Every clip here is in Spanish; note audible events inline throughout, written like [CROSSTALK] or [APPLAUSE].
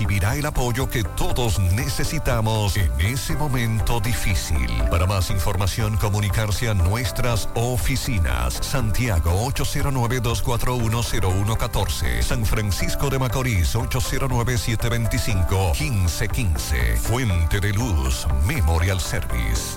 recibirá el apoyo que todos necesitamos en ese momento difícil. Para más información, comunicarse a nuestras oficinas. Santiago 809-241-0114. San Francisco de Macorís 809-725-1515. Fuente de Luz Memorial Service.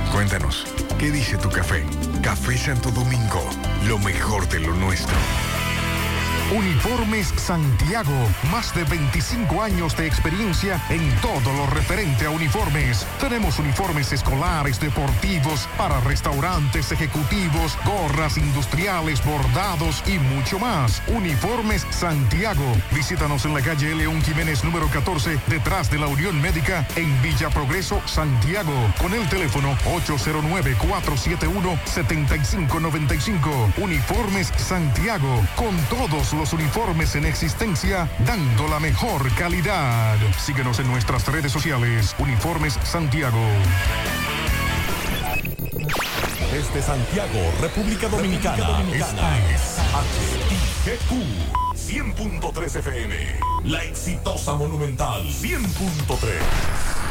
Cuéntanos, ¿qué dice tu café? Café Santo Domingo, lo mejor de lo nuestro. Uniformes Santiago, más de 25 años de experiencia en todo lo referente a uniformes. Tenemos uniformes escolares, deportivos, para restaurantes, ejecutivos, gorras industriales, bordados y mucho más. Uniformes Santiago. Visítanos en la calle León Jiménez número 14, detrás de la Unión Médica en Villa Progreso, Santiago, con el teléfono 809-471-7595. Uniformes Santiago, con todos los uniformes en existencia, dando la mejor calidad. Síguenos en nuestras redes sociales, Uniformes Santiago. Desde Santiago, República Dominicana, esta es HIGQ 100.3 FM. La exitosa Monumental 100.3.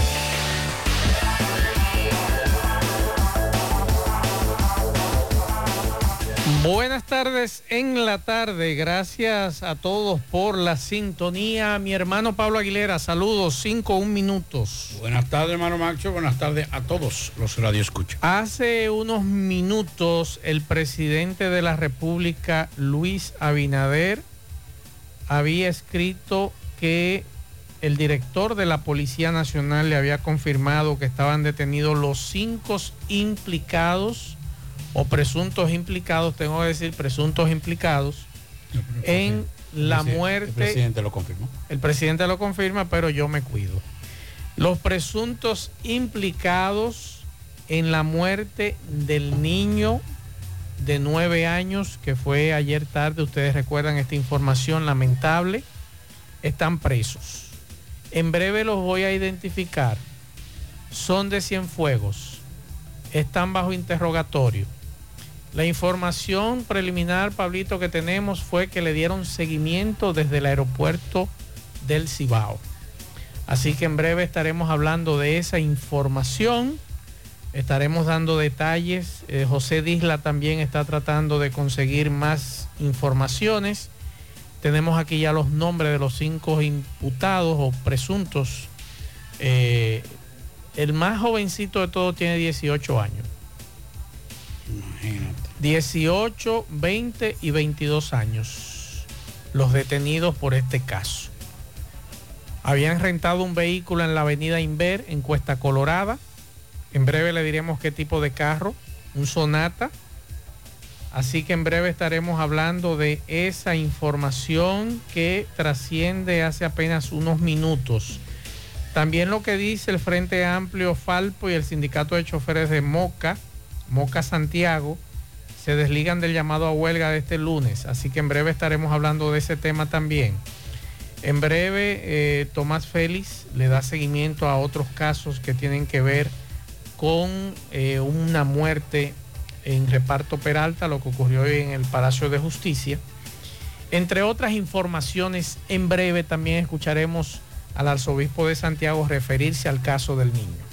Buenas tardes en la tarde. Gracias a todos por la sintonía. Mi hermano Pablo Aguilera, saludos, cinco, un minutos. Buenas tardes, hermano Macho. Buenas tardes a todos los radioescuchas. Hace unos minutos, el presidente de la República, Luis Abinader, había escrito que el director de la Policía Nacional le había confirmado que estaban detenidos los cinco implicados o presuntos implicados, tengo que decir presuntos implicados, en la muerte. El presidente lo confirmó. El presidente lo confirma, pero yo me cuido. Los presuntos implicados en la muerte del niño de nueve años que fue ayer tarde, ustedes recuerdan esta información lamentable, están presos. En breve los voy a identificar. Son de Cienfuegos. Están bajo interrogatorio. La información preliminar, Pablito, que tenemos fue que le dieron seguimiento desde el aeropuerto del Cibao. Así que en breve estaremos hablando de esa información. Estaremos dando detalles. Eh, José Disla también está tratando de conseguir más informaciones. Tenemos aquí ya los nombres de los cinco imputados o presuntos. Eh, el más jovencito de todos tiene 18 años. 18, 20 y 22 años los detenidos por este caso. Habían rentado un vehículo en la avenida Inver, en Cuesta Colorada. En breve le diremos qué tipo de carro. Un Sonata. Así que en breve estaremos hablando de esa información que trasciende hace apenas unos minutos. También lo que dice el Frente Amplio Falpo y el Sindicato de Choferes de Moca, Moca Santiago, se desligan del llamado a huelga de este lunes. Así que en breve estaremos hablando de ese tema también. En breve, eh, Tomás Félix le da seguimiento a otros casos que tienen que ver con eh, una muerte en reparto Peralta, lo que ocurrió hoy en el Palacio de Justicia. Entre otras informaciones, en breve también escucharemos al arzobispo de Santiago referirse al caso del niño.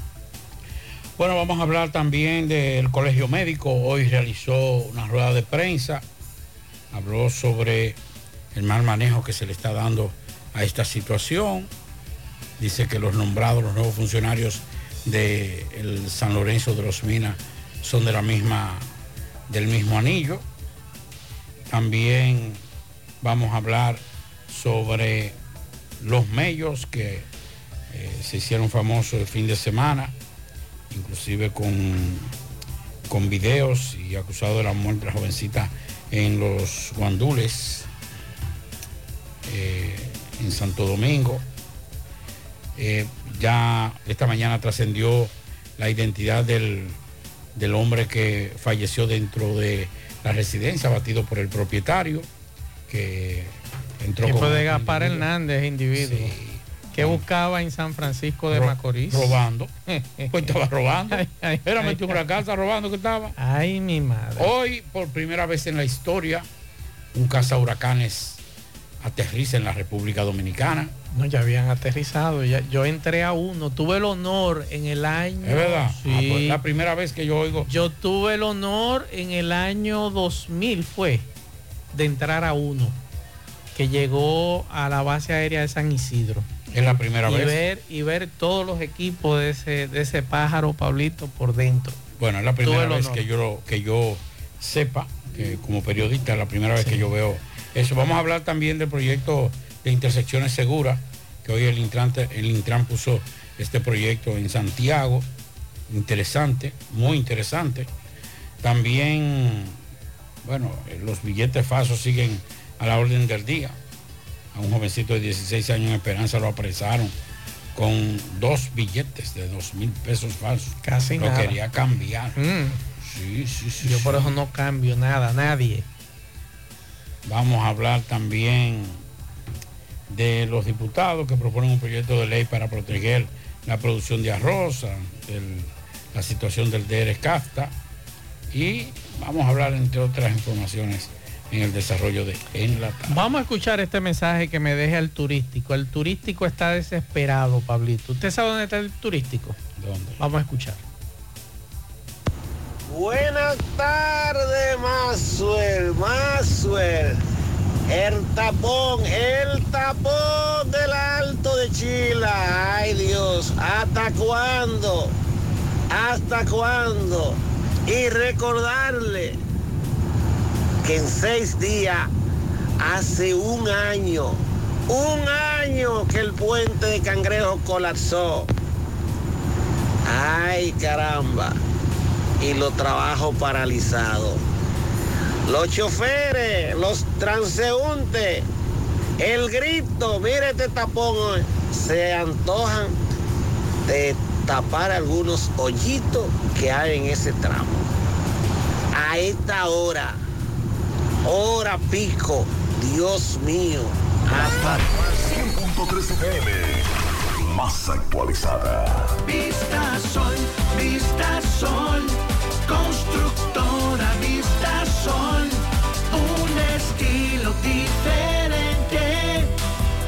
Bueno, vamos a hablar también del Colegio Médico. Hoy realizó una rueda de prensa. Habló sobre el mal manejo que se le está dando a esta situación. Dice que los nombrados, los nuevos funcionarios de San Lorenzo de los Minas son de la misma, del mismo anillo. También vamos a hablar sobre los medios que eh, se hicieron famosos el fin de semana, inclusive con, con videos y acusado de la muerte de la jovencita en los guandules, eh, en Santo Domingo. Eh, ya esta mañana trascendió la identidad del, del hombre que falleció dentro de la residencia, batido por el propietario, que entró con... fue de Gaspar Hernández, individuo. Que buscaba en San Francisco de Macorís? Robando. [LAUGHS] pues estaba robando. Era metido en la casa robando que estaba. Ay, mi madre. Hoy, por primera vez en la historia, un caza huracanes aterriza en la República Dominicana. No, ya habían aterrizado. Ya, yo entré a uno. Tuve el honor en el año. Es verdad. Sí. Ah, pues, la primera vez que yo oigo. Yo tuve el honor en el año 2000 fue de entrar a uno que llegó a la base aérea de San Isidro. Es la primera y vez. Ver, y ver todos los equipos de ese, de ese pájaro, Pablito, por dentro. Bueno, es la primera vez que yo, que yo sepa, que como periodista, es la primera vez que yo veo eso. Vamos a hablar también del proyecto de intersecciones seguras, que hoy el Intran, el Intran puso este proyecto en Santiago. Interesante, muy interesante. También, bueno, los billetes falsos siguen a la orden del día. A un jovencito de 16 años en Esperanza lo apresaron con dos billetes de dos mil pesos falsos. Casi lo nada. quería cambiar. Mm. Sí, sí, sí. Yo sí. por eso no cambio nada, nadie. Vamos a hablar también de los diputados que proponen un proyecto de ley para proteger la producción de arroz, el, la situación del DR CAFTA y vamos a hablar entre otras informaciones en el desarrollo de Enlatado. Vamos a escuchar este mensaje que me deja el turístico. El turístico está desesperado, Pablito. ¿Usted sabe dónde está el turístico? ¿Dónde? Vamos a escuchar. Buenas tardes, Masuel, Masuel. El tapón, el tapón del Alto de Chila. Ay Dios, ¿hasta cuándo? ¿Hasta cuándo? Y recordarle que en seis días, hace un año, un año que el puente de Cangrejo colapsó. Ay, caramba y los trabajos paralizados. Los choferes, los transeúntes, el grito, mire este tapón, hoy, se antojan de tapar algunos hoyitos que hay en ese tramo. A esta hora, hora pico, Dios mío, hasta 100.3 FM, más actualizada. Vista Sol, Vista Sol, constructora Vista Sol, un estilo diferente,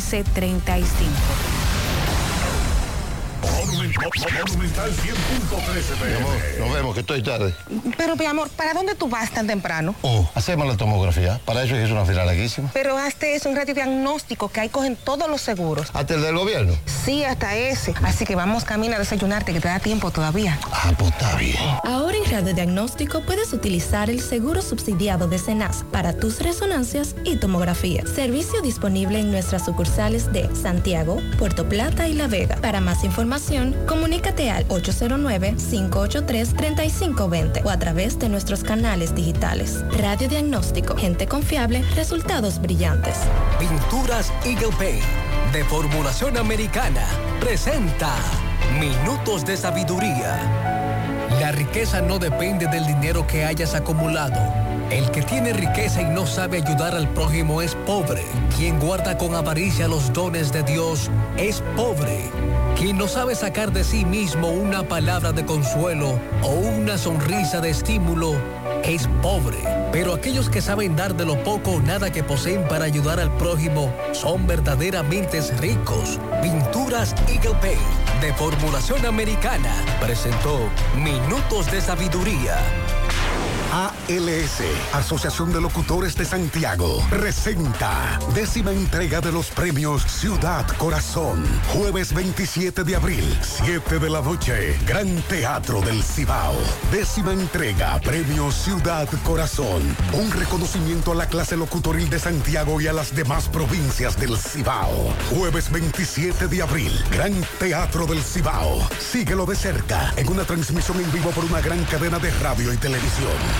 809-736-1335. Monumental 100.13 Nos vemos, que estoy tarde. Pero, mi amor, ¿para dónde tú vas tan temprano? Oh, hacemos la tomografía. Para eso es una fila larguísima. Pero hazte es un radiodiagnóstico que ahí cogen todos los seguros. ¿Hasta el del gobierno? Sí, hasta ese. Así que vamos camino a desayunarte, que te da tiempo todavía. Ah, pues está bien. Ahora en radiodiagnóstico puedes utilizar el seguro subsidiado de CENAS para tus resonancias y tomografía. Servicio disponible en nuestras sucursales de Santiago, Puerto Plata y La Vega. Para más información, comunícate al 809-583-3520 o a través de nuestros canales digitales. Radiodiagnóstico, gente confiable, resultados brillantes. Pinturas Eagle Paint de formulación americana presenta Minutos de Sabiduría. La riqueza no depende del dinero que hayas acumulado. El que tiene riqueza y no sabe ayudar al prójimo es pobre. Quien guarda con avaricia los dones de Dios es pobre. Quien no sabe sacar de sí mismo una palabra de consuelo o una sonrisa de estímulo es pobre. Pero aquellos que saben dar de lo poco o nada que poseen para ayudar al prójimo son verdaderamente ricos. Pinturas Eagle Paint de formulación americana presentó Minutos de Sabiduría. ALS, Asociación de Locutores de Santiago, presenta décima entrega de los premios Ciudad Corazón. Jueves 27 de abril, 7 de la noche, Gran Teatro del Cibao. Décima entrega, Premio Ciudad Corazón. Un reconocimiento a la clase locutoril de Santiago y a las demás provincias del Cibao. Jueves 27 de abril, Gran Teatro del Cibao. Síguelo de cerca en una transmisión en vivo por una gran cadena de radio y televisión.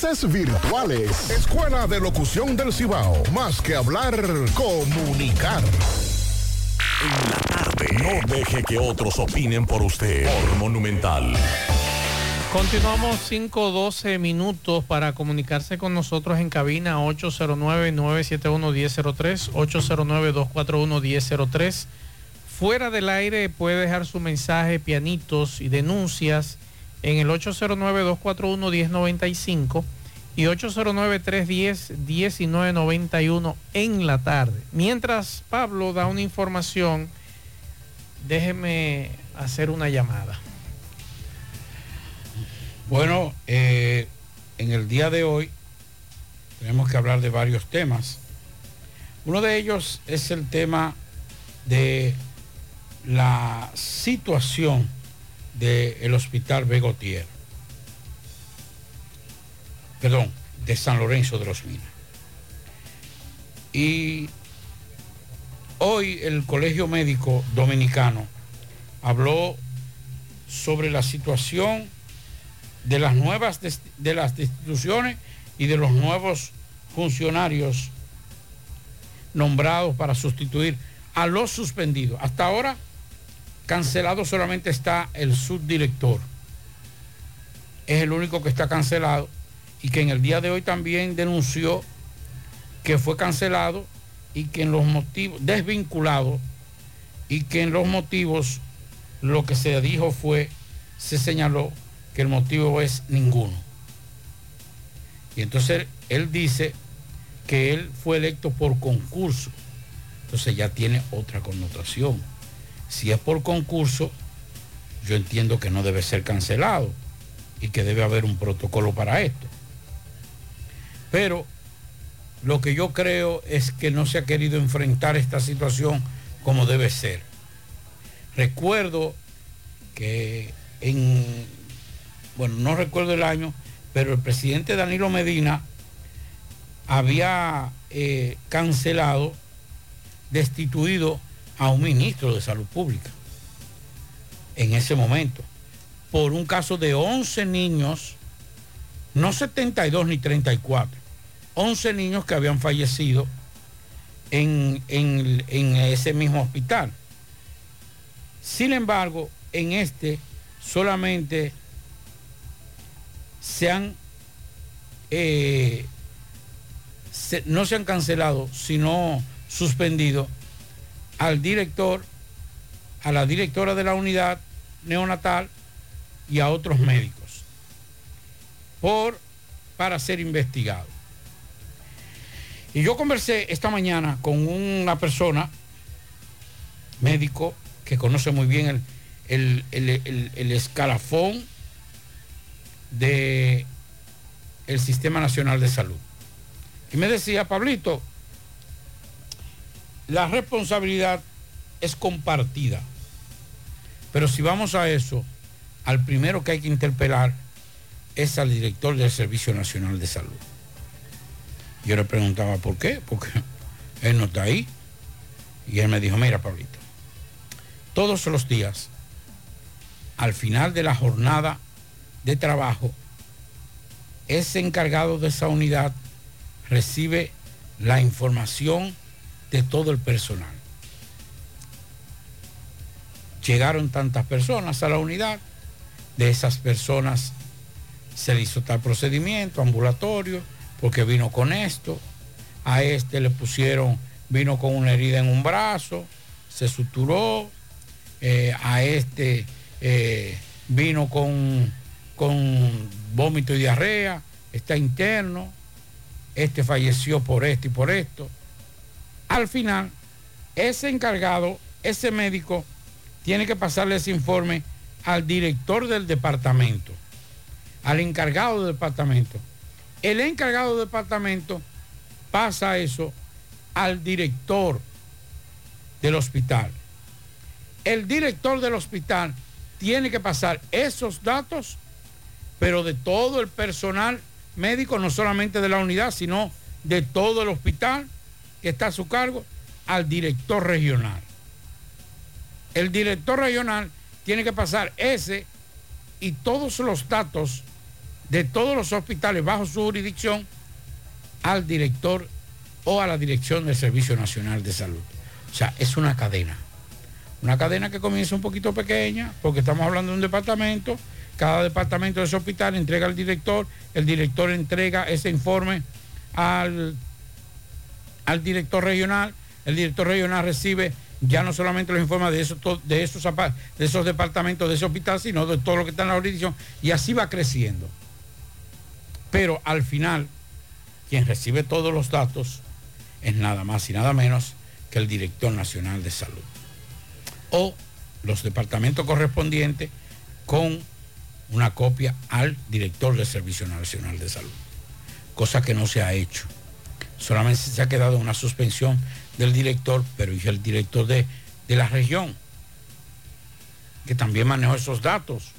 virtuales. Escuela de Locución del Cibao. Más que hablar, comunicar. En la tarde. No deje que otros opinen por usted. Por Monumental. Continuamos 5-12 minutos para comunicarse con nosotros en cabina 809-971-1003, 809-241-1003. Fuera del aire puede dejar su mensaje, pianitos y denuncias en el 809-241-1095 y 809-310-1991 en la tarde. Mientras Pablo da una información, déjeme hacer una llamada. Bueno, eh, en el día de hoy tenemos que hablar de varios temas. Uno de ellos es el tema de la situación del hospital Begotier. Perdón, de San Lorenzo de los Minas. Y hoy el Colegio Médico Dominicano habló sobre la situación de las nuevas de las instituciones y de los nuevos funcionarios nombrados para sustituir a los suspendidos. Hasta ahora cancelado solamente está el subdirector. Es el único que está cancelado y que en el día de hoy también denunció que fue cancelado y que en los motivos, desvinculado, y que en los motivos lo que se dijo fue, se señaló que el motivo es ninguno. Y entonces él dice que él fue electo por concurso. Entonces ya tiene otra connotación. Si es por concurso, yo entiendo que no debe ser cancelado y que debe haber un protocolo para esto. Pero lo que yo creo es que no se ha querido enfrentar esta situación como debe ser. Recuerdo que en, bueno, no recuerdo el año, pero el presidente Danilo Medina había eh, cancelado, destituido a un ministro de salud pública en ese momento por un caso de 11 niños, no 72 ni 34, 11 niños que habían fallecido en, en ese mismo hospital. Sin embargo, en este solamente se han, eh, no se han cancelado, sino suspendido al director, a la directora de la unidad neonatal y a otros médicos por para ser investigado. Y yo conversé esta mañana con una persona, médico, que conoce muy bien el, el escalafón de el Sistema Nacional de Salud. Y me decía, Pablito, la responsabilidad es compartida. Pero si vamos a eso, al primero que hay que interpelar es al director del Servicio Nacional de Salud. Yo le preguntaba por qué, porque [LAUGHS] él no está ahí. Y él me dijo, mira, Pablito, todos los días, al final de la jornada de trabajo, ese encargado de esa unidad recibe la información de todo el personal. Llegaron tantas personas a la unidad, de esas personas se le hizo tal procedimiento ambulatorio, porque vino con esto, a este le pusieron, vino con una herida en un brazo, se suturó, eh, a este eh, vino con con vómito y diarrea, está interno, este falleció por esto y por esto. Al final, ese encargado, ese médico, tiene que pasarle ese informe al director del departamento, al encargado del departamento. El encargado del departamento pasa eso al director del hospital. El director del hospital tiene que pasar esos datos pero de todo el personal médico, no solamente de la unidad, sino de todo el hospital que está a su cargo, al director regional. El director regional tiene que pasar ese y todos los datos de todos los hospitales bajo su jurisdicción al director o a la dirección del Servicio Nacional de Salud. O sea, es una cadena. Una cadena que comienza un poquito pequeña, porque estamos hablando de un departamento cada departamento de ese hospital entrega al director, el director entrega ese informe al, al director regional, el director regional recibe ya no solamente los informes de esos, de esos, de esos departamentos de ese hospital, sino de todo lo que está en la jurisdicción, y así va creciendo. Pero al final, quien recibe todos los datos es nada más y nada menos que el director nacional de salud. O los departamentos correspondientes con una copia al director del Servicio Nacional de Salud. Cosa que no se ha hecho. Solamente se ha quedado una suspensión del director, pero es el director de, de la región, que también manejó esos datos.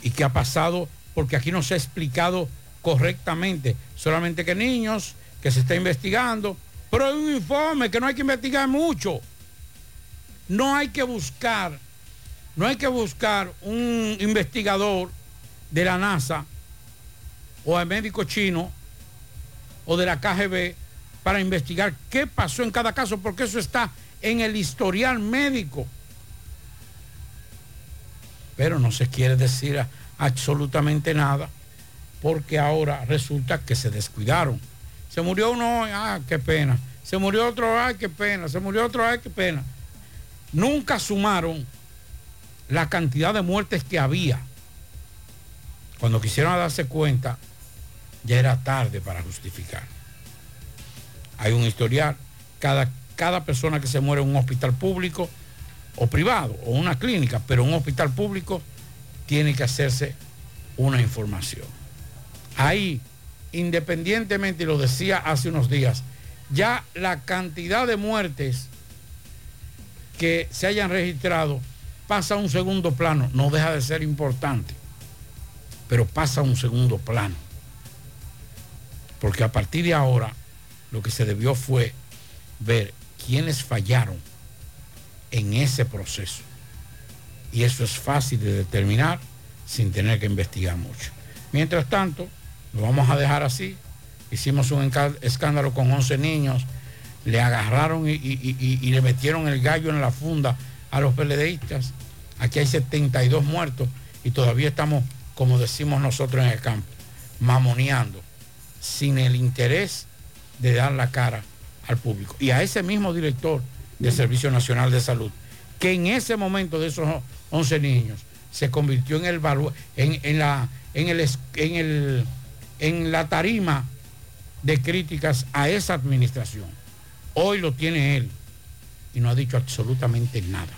¿Y qué ha pasado? Porque aquí no se ha explicado correctamente. Solamente que niños, que se está investigando, pero hay un informe que no hay que investigar mucho. No hay que buscar, no hay que buscar un investigador de la NASA o al médico chino o de la KGB para investigar qué pasó en cada caso, porque eso está en el historial médico. Pero no se quiere decir absolutamente nada, porque ahora resulta que se descuidaron. Se murió uno, ah, qué pena. Se murió otro, ay, qué pena. Se murió otro, ay, qué pena. Nunca sumaron la cantidad de muertes que había. Cuando quisieron darse cuenta, ya era tarde para justificar. Hay un historial. Cada, cada persona que se muere en un hospital público o privado o una clínica, pero un hospital público tiene que hacerse una información. Ahí, independientemente, y lo decía hace unos días, ya la cantidad de muertes que se hayan registrado pasa a un segundo plano, no deja de ser importante, pero pasa a un segundo plano. Porque a partir de ahora lo que se debió fue ver quiénes fallaron en ese proceso. Y eso es fácil de determinar sin tener que investigar mucho. Mientras tanto, lo vamos a dejar así. Hicimos un escándalo con 11 niños, le agarraron y, le metieron el gallo en la funda a los peledeístas. Aquí hay 72 muertos y todavía estamos, como decimos nosotros en el campo, mamoneando, sin el interés de dar la cara al público. Y a ese mismo director del Servicio Nacional de Salud, que en ese momento de esos 11 niños se convirtió en el en, en la en el, en el en la tarima de críticas a esa administración. Hoy lo tiene él y no ha dicho absolutamente nada.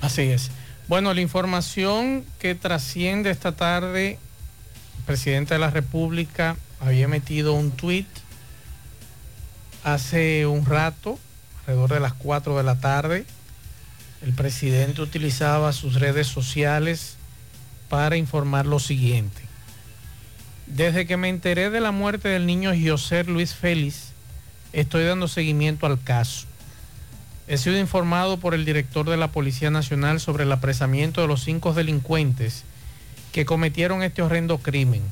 Así es. Bueno, la información que trasciende esta tarde, el presidente de la República había metido un tuit hace un rato, alrededor de las 4 de la tarde. El presidente utilizaba sus redes sociales para informar lo siguiente. Desde que me enteré de la muerte del niño José Luis Félix, estoy dando seguimiento al caso. He sido informado por el director de la Policía Nacional sobre el apresamiento de los cinco delincuentes que cometieron este horrendo crimen.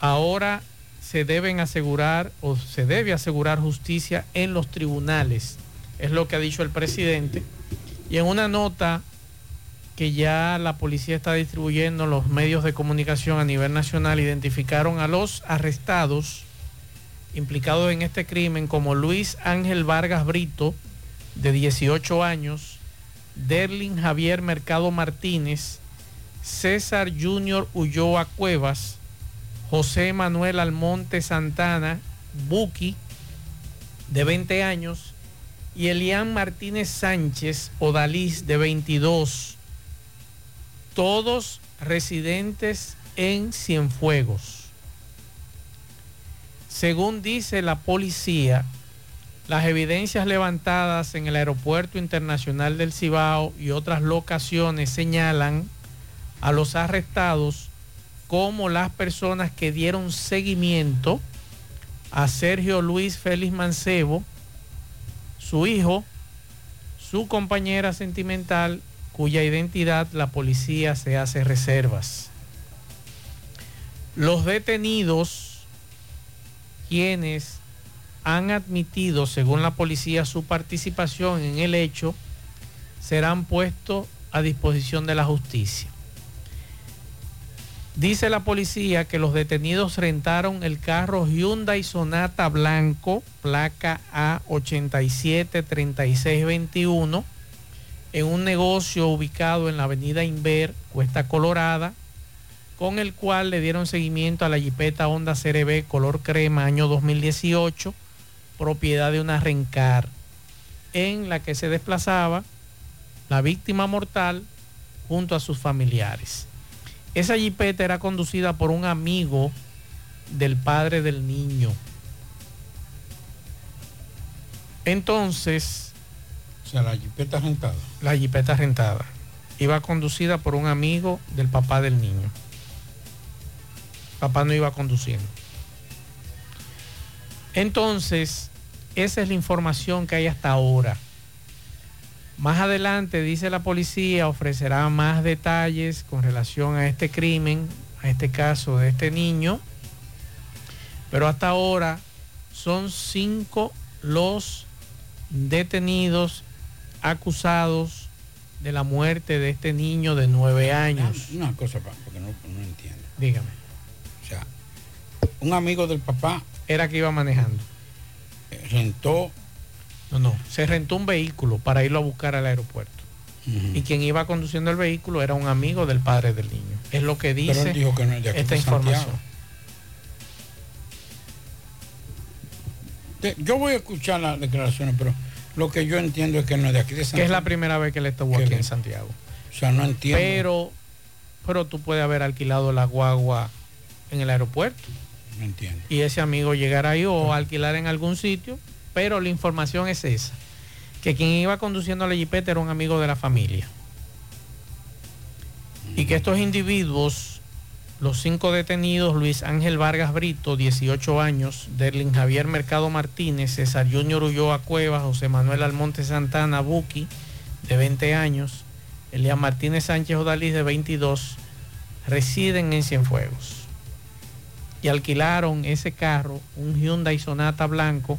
Ahora se deben asegurar o se debe asegurar justicia en los tribunales, es lo que ha dicho el presidente. Y en una nota que ya la policía está distribuyendo los medios de comunicación a nivel nacional, identificaron a los arrestados implicados en este crimen como Luis Ángel Vargas Brito, de 18 años, Derlin Javier Mercado Martínez, César Junior Ulloa Cuevas, José Manuel Almonte Santana, Buki, de 20 años, y Elian Martínez Sánchez Odalís, de 22 todos residentes en Cienfuegos. Según dice la policía, las evidencias levantadas en el Aeropuerto Internacional del Cibao y otras locaciones señalan a los arrestados como las personas que dieron seguimiento a Sergio Luis Félix Mancebo, su hijo, su compañera sentimental cuya identidad la policía se hace reservas. Los detenidos, quienes han admitido, según la policía, su participación en el hecho, serán puestos a disposición de la justicia. Dice la policía que los detenidos rentaron el carro Hyundai Sonata Blanco, placa A873621 en un negocio ubicado en la avenida Inver, Cuesta Colorada, con el cual le dieron seguimiento a la Jeepeta Honda CRB color crema año 2018, propiedad de una Rencar, en la que se desplazaba la víctima mortal junto a sus familiares. Esa Jeepeta era conducida por un amigo del padre del niño. Entonces... O sea, la Jeepeta rentada. La Jeepeta rentada. Iba conducida por un amigo del papá del niño. Papá no iba conduciendo. Entonces, esa es la información que hay hasta ahora. Más adelante, dice la policía, ofrecerá más detalles con relación a este crimen, a este caso de este niño. Pero hasta ahora son cinco los detenidos acusados de la muerte de este niño de nueve años. Una cosa, porque no, no entiendo. Dígame. O sea, un amigo del papá. Era que iba manejando. Rentó. No, no. Se rentó un vehículo para irlo a buscar al aeropuerto. Y quien iba conduciendo el vehículo era un amigo del padre del niño. Es lo que dice Pero él dijo que no esta información. Yo voy a escuchar las declaraciones, pero lo que yo entiendo es que no es de aquí de Que Santiago. es la primera vez que él estuvo Que aquí en Santiago. O sea, no entiendo. Pero, pero tú puedes haber alquilado la guagua en el aeropuerto. No entiendo. y ese amigo llegar ahí o alquilar en algún sitio, pero la información es esa, que quien iba conduciendo la jipeta era un amigo de la familia. Y que estos individuos, los cinco detenidos, Luis Ángel Vargas Brito, 18 años, Derlin Javier Mercado Martínez, César Junior Ulloa Cuevas, José Manuel Almonte Santana Buki, de 20 años, Elías Martínez Sánchez Odalís, de 22, residen en Cienfuegos y alquilaron ese carro, un Hyundai Sonata blanco,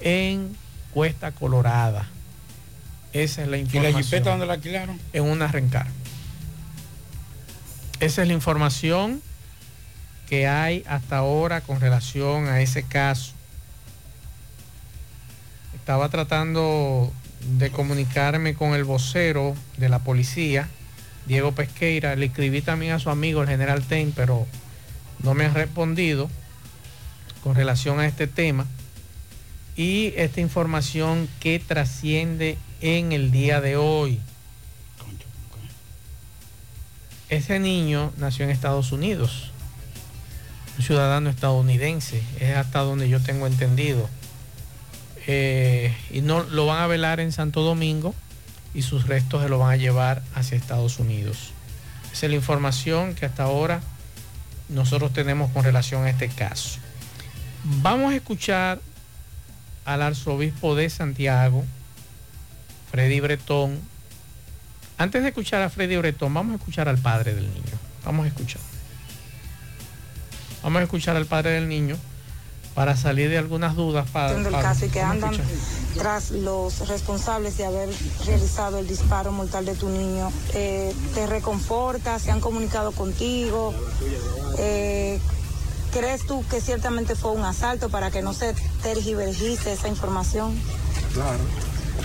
en Cuesta Colorada. Esa es la ¿Y la información. jipeta dónde la alquilaron? En una rencar. Esa es la información que hay hasta ahora con relación a ese caso. Estaba tratando de comunicarme con el vocero de la policía, Diego Pesqueira. Le escribí también a su amigo, el general Ten, pero no me han respondido con relación a este tema. Y esta información que trasciende en el día de hoy. Ese niño nació en Estados Unidos, un ciudadano estadounidense, es hasta donde yo tengo entendido. Eh, y no lo van a velar en Santo Domingo y sus restos se lo van a llevar hacia Estados Unidos. Esa es la información que hasta ahora nosotros tenemos con relación a este caso. Vamos a escuchar al arzobispo de Santiago, Freddy Bretón. Antes de escuchar a Freddy Bretón, vamos a escuchar al padre del niño. Vamos a escuchar. Vamos a escuchar al padre del niño para salir de algunas dudas. Padre. caso y que andan tras los responsables de haber realizado el disparo mortal de tu niño. Eh, ¿Te reconforta? ¿Se han comunicado contigo? Eh, ¿Crees tú que ciertamente fue un asalto para que no se tergiverse esa información? Claro,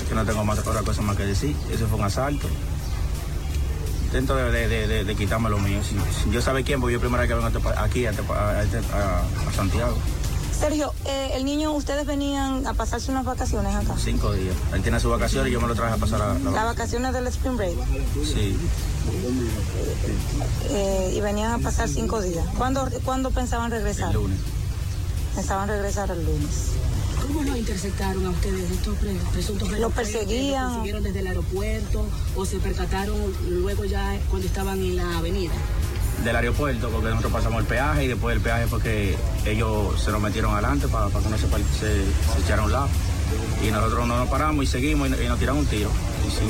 que no tengo más otra cosa más que decir. Ese fue un asalto. Intento de, quitarme lo mío. Si, yo sabe quién, pues yo primera vez que vengo este aquí a, este este- Santiago. Sergio, eh, el niño, ustedes venían a pasarse unas vacaciones acá. Cinco días. Él tiene sus vacaciones y yo me lo traje a pasar a la Las vacaciones del Spring Break. Sí. Eh, y venían a pasar cinco días. ¿Cuándo, ¿cuándo pensaban regresar? El lunes. Pensaban regresar el lunes. ¿Cómo lo interceptaron a ustedes estos pre- presuntos Lo delincuentes? perseguían. ¿Lo persiguieron desde el aeropuerto o se percataron luego ya cuando estaban en la avenida? Del aeropuerto, porque nosotros pasamos el peaje y después del peaje porque ellos se nos metieron adelante para, para que no se, se, se a un lado. Y nosotros no nos paramos y seguimos y, y nos tiramos un tiro. Y sí,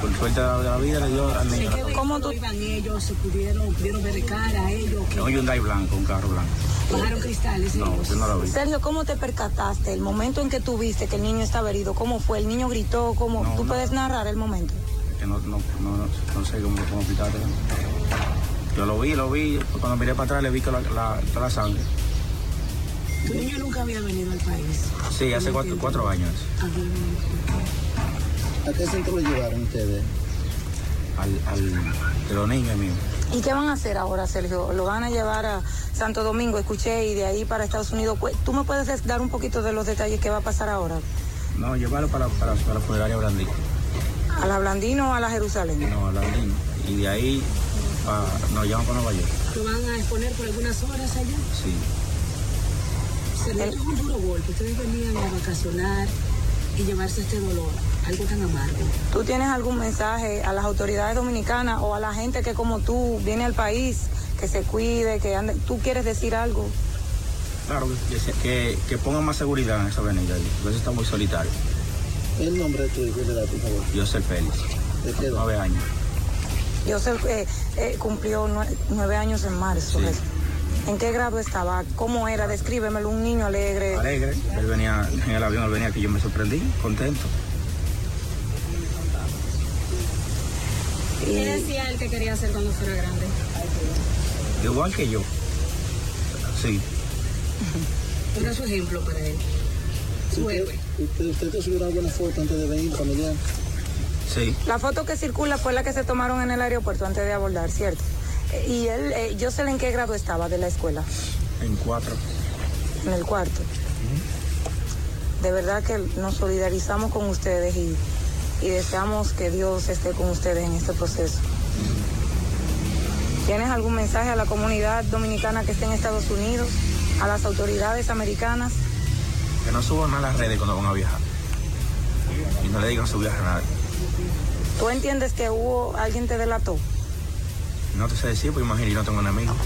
por suerte de la, de la vida le dio al niño. ¿Cómo tú iban ellos? ¿Se pudieron, pudieron ver cara a ellos? que Un Hyundai blanco, un carro blanco. ¿Bajaron cristales? No, ellos? yo no lo vi. Sergio, ¿cómo te percataste? El momento en que tú viste que el niño estaba herido, ¿cómo fue? ¿El niño gritó? ¿Cómo? No, ¿Tú no. puedes narrar el momento? que no, no, no, no, no sé cómo, cómo explicarte. Yo lo vi, lo vi, cuando miré para atrás le vi que la, la, toda la sangre. Tu niño nunca había venido al país. Sí, hace cuatro, cuatro años. ¿A qué centro lo llevaron ustedes? Al, al, de los niños míos. ¿Y qué van a hacer ahora, Sergio? ¿Lo van a llevar a Santo Domingo, escuché, y de ahí para Estados Unidos? Cu- ¿Tú me puedes dar un poquito de los detalles que va a pasar ahora? No, llevarlo para, para, para la funeraria Brandín. ¿A la Blandino o a la Jerusalén? No, a Brandín. Y de ahí nos llevan para Nueva York. ¿Lo van a exponer por algunas horas allá? Sí. Sería es un duro golpe. Ustedes venían a vacacionar y llevarse este dolor, algo tan amargo. ¿Tú tienes algún mensaje a las autoridades dominicanas o a la gente que como tú viene al país, que se cuide, que ande? ¿Tú quieres decir algo? Claro, que, se- que, que pongan más seguridad en esa avenida. Eso está muy solitario. El nombre de tu hijo, de edad, por favor. Yo soy Félix. ¿De qué edad? Nueve años. Yo sé, eh, eh, cumplió nue- nueve años en marzo. ¿ves? ¿En qué grado estaba? ¿Cómo era? Descríbemelo, un niño alegre. Alegre. Él venía en el avión, él venía que yo me sorprendí, contento. ¿Qué decía él que quería hacer cuando fuera grande? Igual que yo. Sí. Era su ejemplo para él. Su héroe. ¿Usted, usted te subió alguna foto antes de venir, familiar? Sí. La foto que circula fue la que se tomaron en el aeropuerto antes de abordar, ¿cierto? Eh, Y él, eh, yo sé en qué grado estaba de la escuela, En cuatro. en el cuarto. De verdad que nos solidarizamos con ustedes y, y deseamos que Dios esté con ustedes en este proceso. ¿Tienes algún mensaje a la comunidad dominicana que esté en Estados Unidos, a las autoridades americanas? Que no suban a las redes cuando van a viajar. Y no le digan su viaje a nadie. ¿Tú entiendes que hubo alguien te delató? No te sé decir, pues imagínate, yo no tengo enemigos.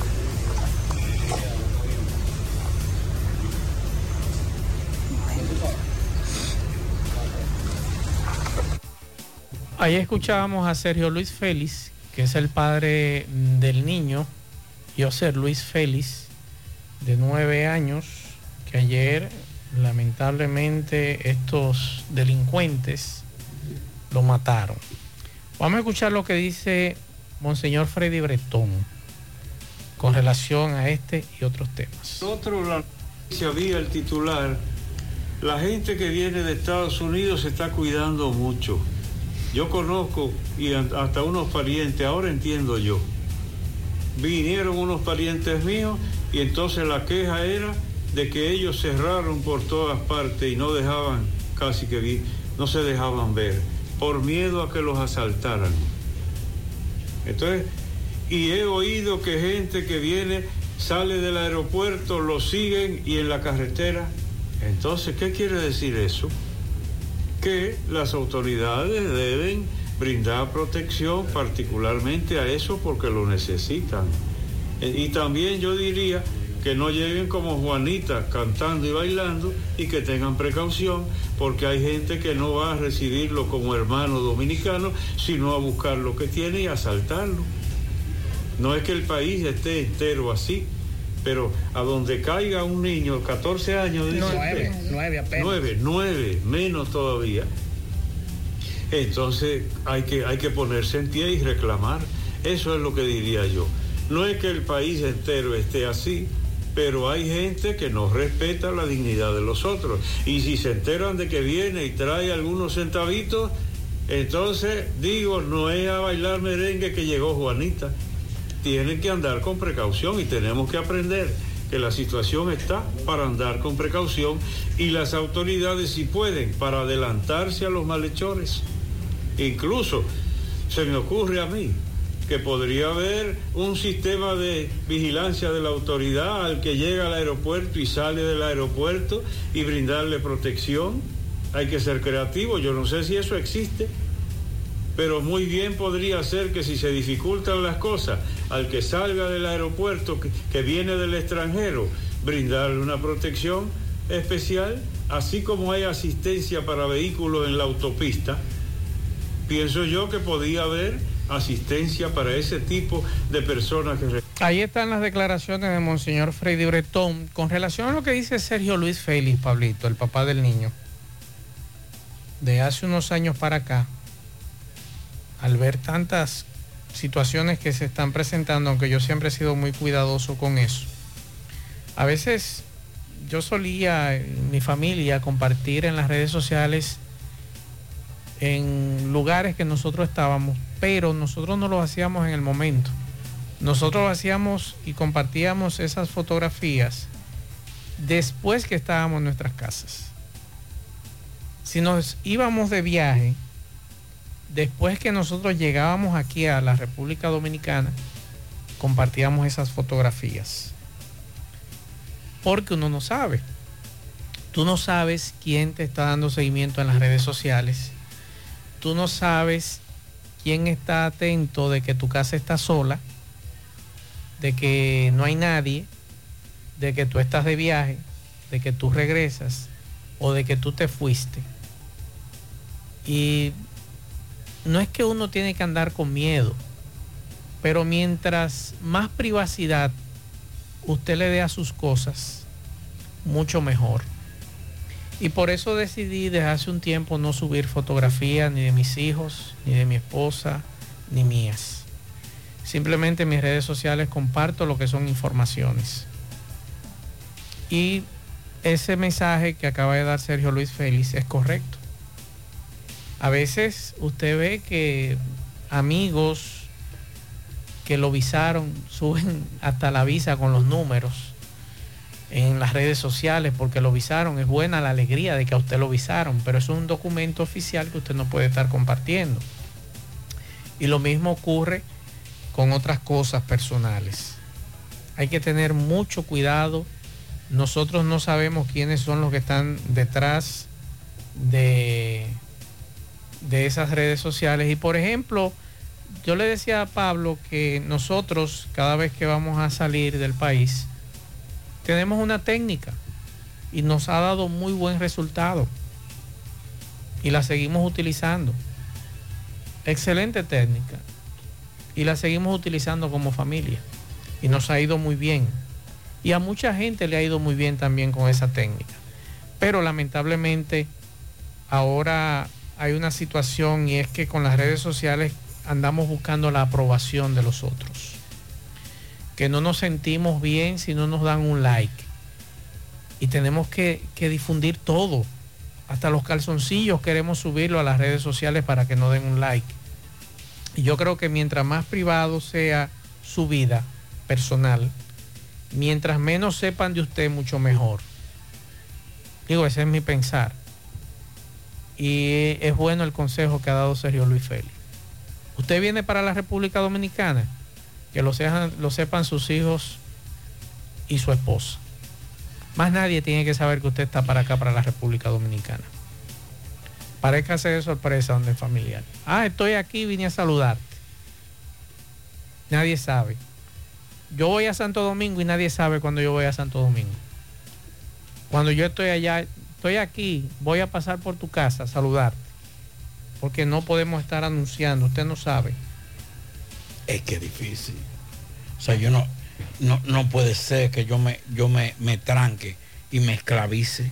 Ahí escuchábamos a Sergio Luis Félix, que es el padre del niño, José Luis Félix, de nueve años, que ayer lamentablemente estos delincuentes lo mataron. Vamos a escuchar lo que dice Monseñor Freddy Bretón con relación a este y otros temas. Nosotros la vía el titular, la gente que viene de Estados Unidos se está cuidando mucho. Yo conozco y hasta unos parientes, ahora entiendo yo. Vinieron unos parientes míos y entonces la queja era de que ellos cerraron por todas partes y no dejaban casi que vi, no se dejaban ver por miedo a que los asaltaran. Entonces, y he oído que gente que viene, sale del aeropuerto, lo siguen y en la carretera. Entonces, ¿qué quiere decir eso? Que las autoridades deben brindar protección particularmente a eso porque lo necesitan. Eh, Y también yo diría que no lleguen como Juanita cantando y bailando y que tengan precaución porque hay gente que no va a recibirlo como hermano dominicano, sino a buscar lo que tiene y asaltarlo. No es que el país esté entero así, pero a donde caiga un niño, 14 años, dice Nueve, usted. nueve apenas. Nueve, nueve, menos todavía. Entonces hay que, hay que ponerse en pie y reclamar. Eso es lo que diría yo. No es que el país entero esté así, pero hay gente que no respeta la dignidad de los otros. Y si se enteran de que viene y trae algunos centavitos, entonces digo, no es a bailar merengue que llegó Juanita. Tienen que andar con precaución y tenemos que aprender que la situación está para andar con precaución y las autoridades si pueden para adelantarse a los malhechores. Incluso se me ocurre a mí que podría haber un sistema de vigilancia de la autoridad al que llega al aeropuerto y sale del aeropuerto y brindarle protección. Hay que ser creativo, yo no sé si eso existe, pero muy bien podría ser que si se dificultan las cosas al que salga del aeropuerto, que, que viene del extranjero, brindarle una protección especial, así como hay asistencia para vehículos en la autopista, pienso yo que podía haber asistencia para ese tipo de personas que... Ahí están las declaraciones de Monseñor Freddy Bretón con relación a lo que dice Sergio Luis Félix, Pablito, el papá del niño. De hace unos años para acá, al ver tantas situaciones que se están presentando, aunque yo siempre he sido muy cuidadoso con eso, a veces yo solía, mi familia, compartir en las redes sociales en lugares que nosotros estábamos, pero nosotros no lo hacíamos en el momento. nosotros hacíamos y compartíamos esas fotografías después que estábamos en nuestras casas. Si nos íbamos de viaje, después que nosotros llegábamos aquí a la República Dominicana, compartíamos esas fotografías. Porque uno no sabe. Tú no sabes quién te está dando seguimiento en las redes sociales. Tú no sabes quién está atento de que tu casa está sola, de que no hay nadie, de que tú estás de viaje, de que tú regresas o de que tú te fuiste. Y no es que uno tiene que andar con miedo, pero mientras más privacidad usted le dé a sus cosas, mucho mejor. Y por eso decidí desde hace un tiempo no subir fotografías ni de mis hijos, ni de mi esposa, ni mías. Simplemente en mis redes sociales comparto lo que son informaciones. Y ese mensaje que acaba de dar Sergio Luis Félix es correcto. A veces usted ve que amigos que lo visaron suben hasta la visa con los números en las redes sociales porque lo visaron. Es buena la alegría de que a usted lo visaron, pero es un documento oficial que usted no puede estar compartiendo. Y lo mismo ocurre con otras cosas personales. Hay que tener mucho cuidado. Nosotros no sabemos quiénes son los que están detrás de, de esas redes sociales. Y por ejemplo, yo le decía a Pablo que nosotros cada vez que vamos a salir del país, tenemos una técnica y nos ha dado muy buen resultado y la seguimos utilizando. Excelente técnica y la seguimos utilizando como familia y nos ha ido muy bien. Y a mucha gente le ha ido muy bien también con esa técnica. Pero lamentablemente ahora hay una situación y es que con las redes sociales andamos buscando la aprobación de los otros que no nos sentimos bien si no nos dan un like. Y tenemos que, difundir todo. Hasta los calzoncillos queremos subirlo a las redes sociales para que nos den un like. Y yo creo que mientras más privado sea su vida personal, mientras menos sepan de usted, mucho mejor. Digo, ese es mi pensar. Y es bueno el consejo que ha dado Sergio Luis Félix. Usted viene para la República Dominicana que lo, sepan sus hijos y su esposa. Más nadie tiene que saber que usted está para acá, para la República Dominicana. Parezca de sorpresa donde es familiar. Ah, estoy aquí, vine a saludarte. Nadie sabe. Yo voy a Santo Domingo y nadie sabe cuando yo voy a Santo Domingo. Cuando yo estoy allá, estoy aquí, voy a pasar por tu casa a saludarte. Porque no podemos estar anunciando, usted no sabe es que es difícil. O sea, yo no, no, no puede ser que yo me, yo me, me tranque y me esclavice.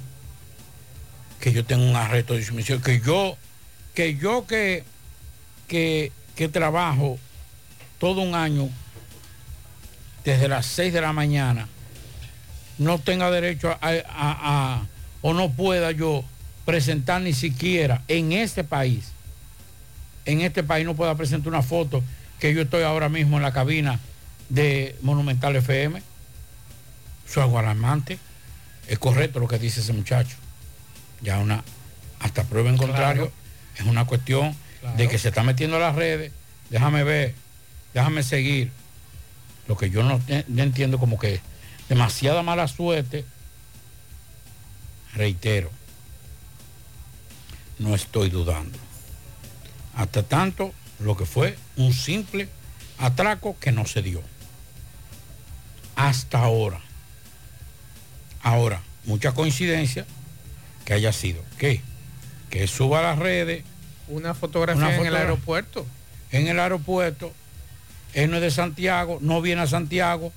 Que yo tenga un arresto de sumisión. Que yo, que yo que, que, que trabajo todo un año desde las 6 de la mañana, no tenga derecho a, a, o no pueda yo presentar ni siquiera en este país, en este país no pueda presentar una foto que yo estoy ahora mismo en la cabina de Monumental FM. Eso es alarmante. Es correcto lo que dice ese muchacho. Ya una, hasta prueba en contrario, es una cuestión de que se está metiendo a las redes. Déjame ver, déjame seguir. Lo que yo no, no entiendo como que demasiada mala suerte. Reitero, no estoy dudando. Hasta tanto lo que fue un simple atraco que no se dio. Hasta ahora. Ahora, mucha coincidencia que haya sido. ¿Qué? Que suba a las redes. Una fotografía en el aeropuerto. En el aeropuerto. Él no es de Santiago, no viene a Santiago.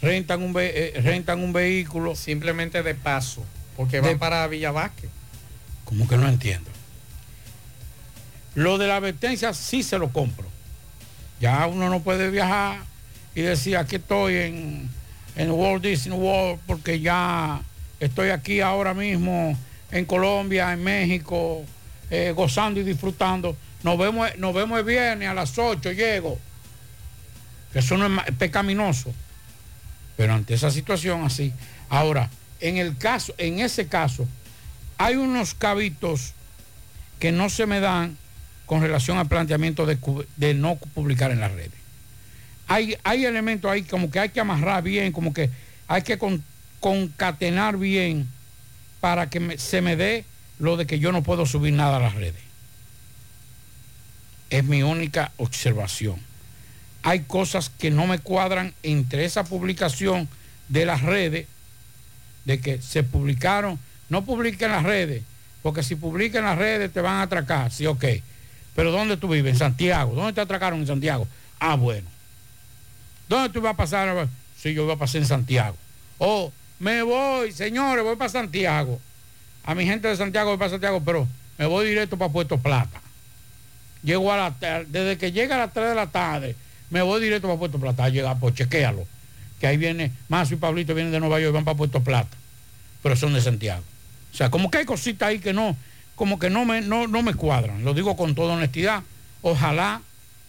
Rentan un, eh, rentan un vehículo. Simplemente de paso, porque van para Villa Vázquez. ¿Cómo que no entiendo? Lo de la advertencia sí se lo compro. Ya uno no puede viajar y decir aquí estoy en, en Walt Disney World porque ya estoy aquí ahora mismo en Colombia, en México, eh, gozando y disfrutando. Nos vemos, nos vemos el viernes a las 8, llego. Eso no es ma- pecaminoso. Pero ante esa situación así. Ahora, en el caso, en ese caso, hay unos cabitos que no se me dan con relación al planteamiento de, no publicar en las redes. Hay, hay elementos ahí como que hay que amarrar bien, como que hay que con- concatenar bien para que se me dé lo de que yo no puedo subir nada a las redes. Es mi única observación. Hay cosas que no me cuadran entre esa publicación de las redes, de que se publicaron, no publiquen en las redes, porque si publican las redes te van a atracar, sí, ok. Pero ¿dónde tú vives? En Santiago. ¿Dónde te atracaron en Santiago? Ah, bueno. ¿Dónde tú vas a pasar? Sí, yo voy a pasar en Santiago. Oh, me voy, señores, voy para Santiago. A mi gente de Santiago voy para Santiago, pero me voy directo para Puerto Plata. Llego a la desde que llega a las 3 de la tarde, me voy directo para Puerto Plata. Llega, pues chequéalo. Que ahí viene, Mazo y Pablito vienen de Nueva York y van para Puerto Plata. Pero son de Santiago. O sea, como que hay cositas ahí que no, como que no me, no, no me cuadran. Lo digo con toda honestidad. Ojalá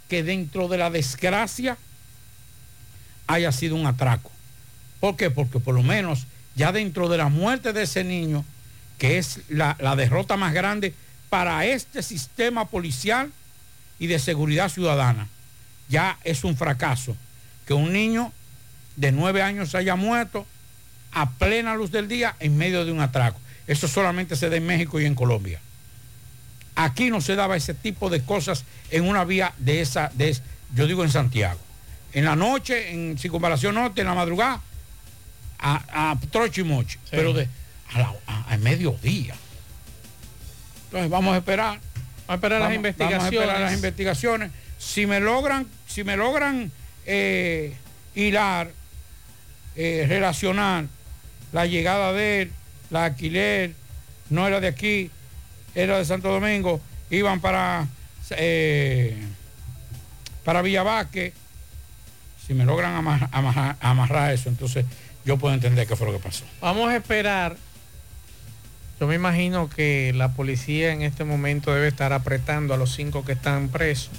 que dentro de la desgracia haya sido un atraco. ¿Por qué? Porque por lo menos ya dentro de la muerte de ese niño, que es la, la derrota más grande para este sistema policial y de seguridad ciudadana, ya es un fracaso que un niño de nueve años haya muerto a plena luz del día en medio de un atraco. Eso solamente se da en México y en Colombia. Aquí no se daba ese tipo de cosas en una vía de esa, de, yo digo en Santiago. En la noche, en Circunvalación Norte, en la madrugada, a, a trocho y moche, pero de, a, la- a- a mediodía. Entonces vamos a esperar. Vamos a esperar las investigaciones. Vamos a esperar las investigaciones. Si me logran, si me logran eh, hilar, eh, relacionar la llegada de él, la alquiler, no era de aquí, era de Santo Domingo, iban para eh, para. Si me logran amarrar, eso, entonces yo puedo entender qué fue lo que pasó. Vamos a esperar. Yo me imagino que la policía en este momento debe estar apretando a los cinco que están presos.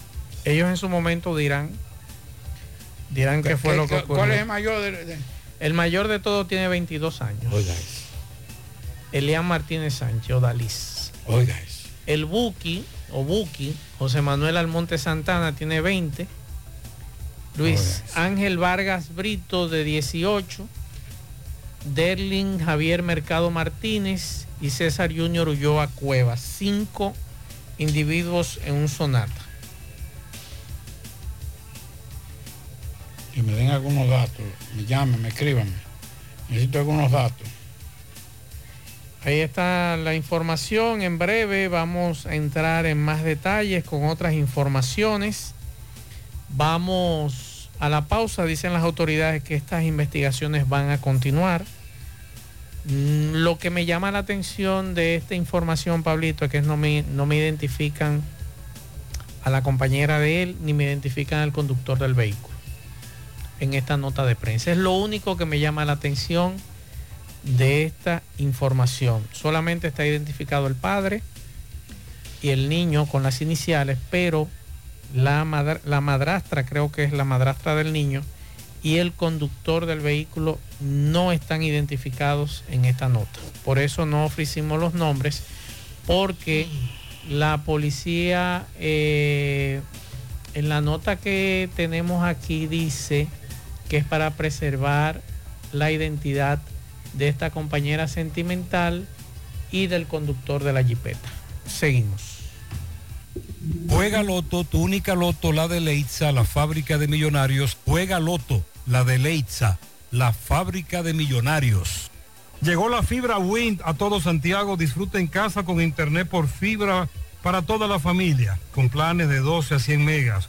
Ellos en su momento dirán, dirán qué fue ¿Qué- lo que ocurrió. ¿Cuál es el mayor de- de- El mayor de todos tiene 22 años. Elian Martínez Sánchez, Odalís. Oiga eso. El Buki, o Buki, José Manuel Almonte Santana, tiene 20. Luis Ángel Vargas Brito, de 18. Derlin Javier Mercado Martínez y César Junior Ulloa Cuevas. Cinco individuos en un sonata. que me den algunos datos, me llamen, me escriban. Necesito algunos datos. Ahí está la información. En breve vamos a entrar en más detalles con otras informaciones. Vamos a la pausa. Dicen las autoridades que estas investigaciones van a continuar. Mm, Lo que me llama la atención de esta información, Pablito, es que no me, no me identifican a la compañera de él ni me identifican al conductor del vehículo en esta nota de prensa. Es lo único que me llama la atención de esta información. Solamente está identificado el padre y el niño con las iniciales, pero la, madr- la madrastra, creo que es la madrastra del niño, y el conductor del vehículo no están identificados en esta nota. Por eso no ofrecimos los nombres, porque la policía, eh, en la nota que tenemos aquí, dice que es para preservar la identidad de esta compañera sentimental y del conductor de la jipeta. Seguimos. Juega Loto, tu única Loto, la de Leitza, la fábrica de millonarios. Juega Loto, la de Leitza, la fábrica de millonarios. Llegó la fibra Wind a todo Santiago. Disfruta en casa con internet por fibra para toda la familia, con planes de 12 a 100 megas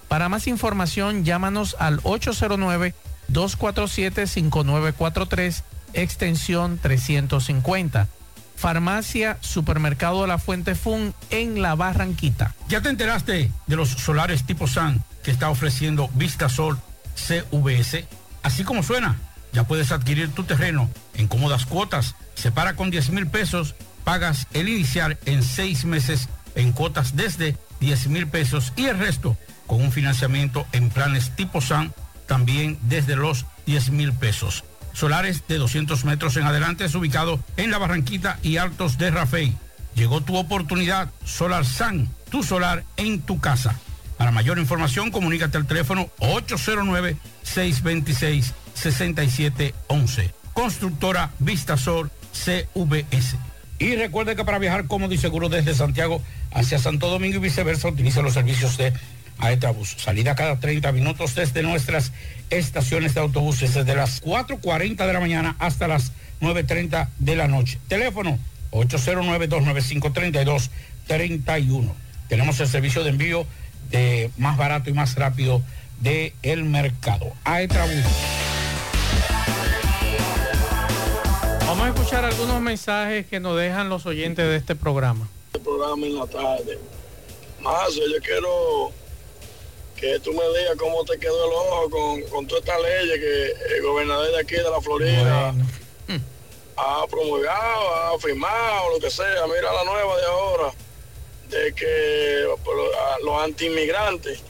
Para más información llámanos al 809-247-5943, extensión 350. Farmacia Supermercado La Fuente Fun en La Barranquita. ¿Ya te enteraste de los solares tipo SAN que está ofreciendo Vistasol CVS? Así como suena, ya puedes adquirir tu terreno en cómodas cuotas. Separa con 10 mil pesos, pagas el inicial en seis meses en cuotas desde 10 mil pesos y el resto con un financiamiento en planes tipo SAN también desde los 10 mil pesos. Solares de 200 metros en adelante es ubicado en la Barranquita y Altos de Rafey. Llegó tu oportunidad, Solar San, tu solar en tu casa. Para mayor información, comunícate al teléfono 809-626-6711. Constructora Vistasol CVS. Y recuerde que para viajar cómodo y seguro desde Santiago hacia Santo Domingo y viceversa, utiliza los servicios de Aetrabús. Salida cada 30 minutos desde nuestras estaciones de autobuses, desde las 4.40 de la mañana hasta las 9.30 de la noche. Teléfono 809-295-3231. Tenemos el servicio de envío de más barato y más rápido del el mercado. Aetrabús. Vamos a escuchar algunos mensajes que nos dejan los oyentes de este programa. El programa en la tarde. Más, yo quiero que tú me digas cómo te quedó el ojo con, con todas estas leyes que el gobernador de aquí de la Florida ha promulgado, ha firmado, lo que sea. Mira la nueva de ahora, de que los antiinmigrantes,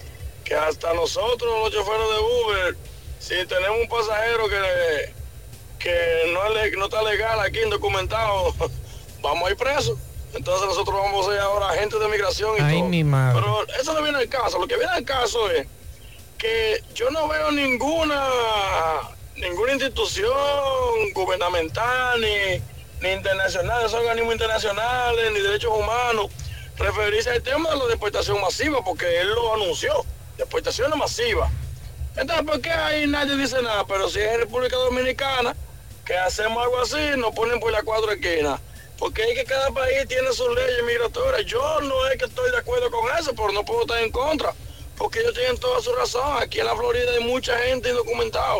que hasta nosotros los choferes de Uber, si tenemos un pasajero que, que no, es, no está legal aquí indocumentado, [LAUGHS] vamos a ir presos. Entonces nosotros vamos a ser ahora agentes de migración y Ay, todo. mi madre. Pero eso no viene al caso. Lo que viene al caso es que yo no veo ninguna ninguna institución gubernamental ni, ni internacional, esos organismos internacionales, ni derechos humanos, referirse al tema de la deportación masiva, porque él lo anunció, deportaciones masivas. Entonces, ¿por qué ahí nadie dice nada? Pero si es en República Dominicana, que hacemos algo así, nos ponen por las cuatro esquinas. Porque es que cada país tiene sus leyes migratorias. Yo no es que estoy de acuerdo con eso, pero no puedo estar en contra. Porque ellos tienen toda su razón. Aquí en la Florida hay mucha gente indocumentada.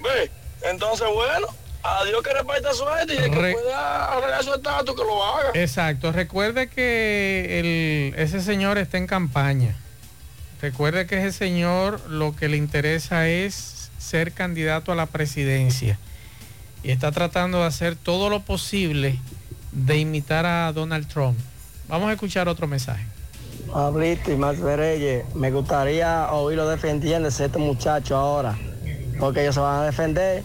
¿Ve? Entonces, bueno, a Dios que reparta suerte y el que Re- pueda arreglar su estatus, que lo haga. Exacto. Recuerde que el- ese señor está en campaña. Recuerde que ese señor lo que le interesa es ser candidato a la presidencia. Y está tratando de hacer todo lo posible de imitar a Donald Trump. Vamos a escuchar otro mensaje. Pablito y Max Verelle, me gustaría oírlo defendiéndose este muchacho ahora, porque ellos se van a defender,